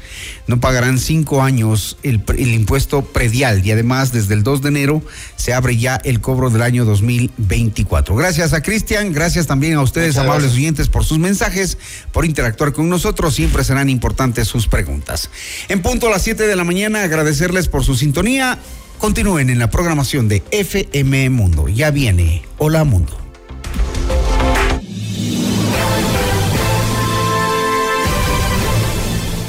no pagarán cinco años el, impuesto predial y además desde el 2 de enero se abre ya el cobro del año 2024. Gracias a Cristian, gracias también a ustedes, Muchas amables gracias. oyentes, por sus mensajes, por interactuar con nosotros. Siempre serán importantes sus preguntas. En punto a las 7 de la mañana, agradecerles por su sintonía. Continúen en la programación de FM Mundo. Ya viene Hola Mundo.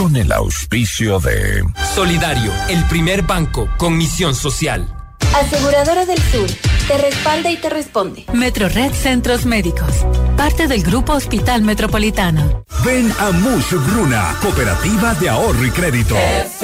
Con el auspicio de Solidario, el primer banco con misión social. Aseguradora del Sur, te respalda y te responde. Metrored Centros Médicos, parte del Grupo Hospital Metropolitano. Ven a Mush Bruna, Cooperativa de Ahorro y Crédito.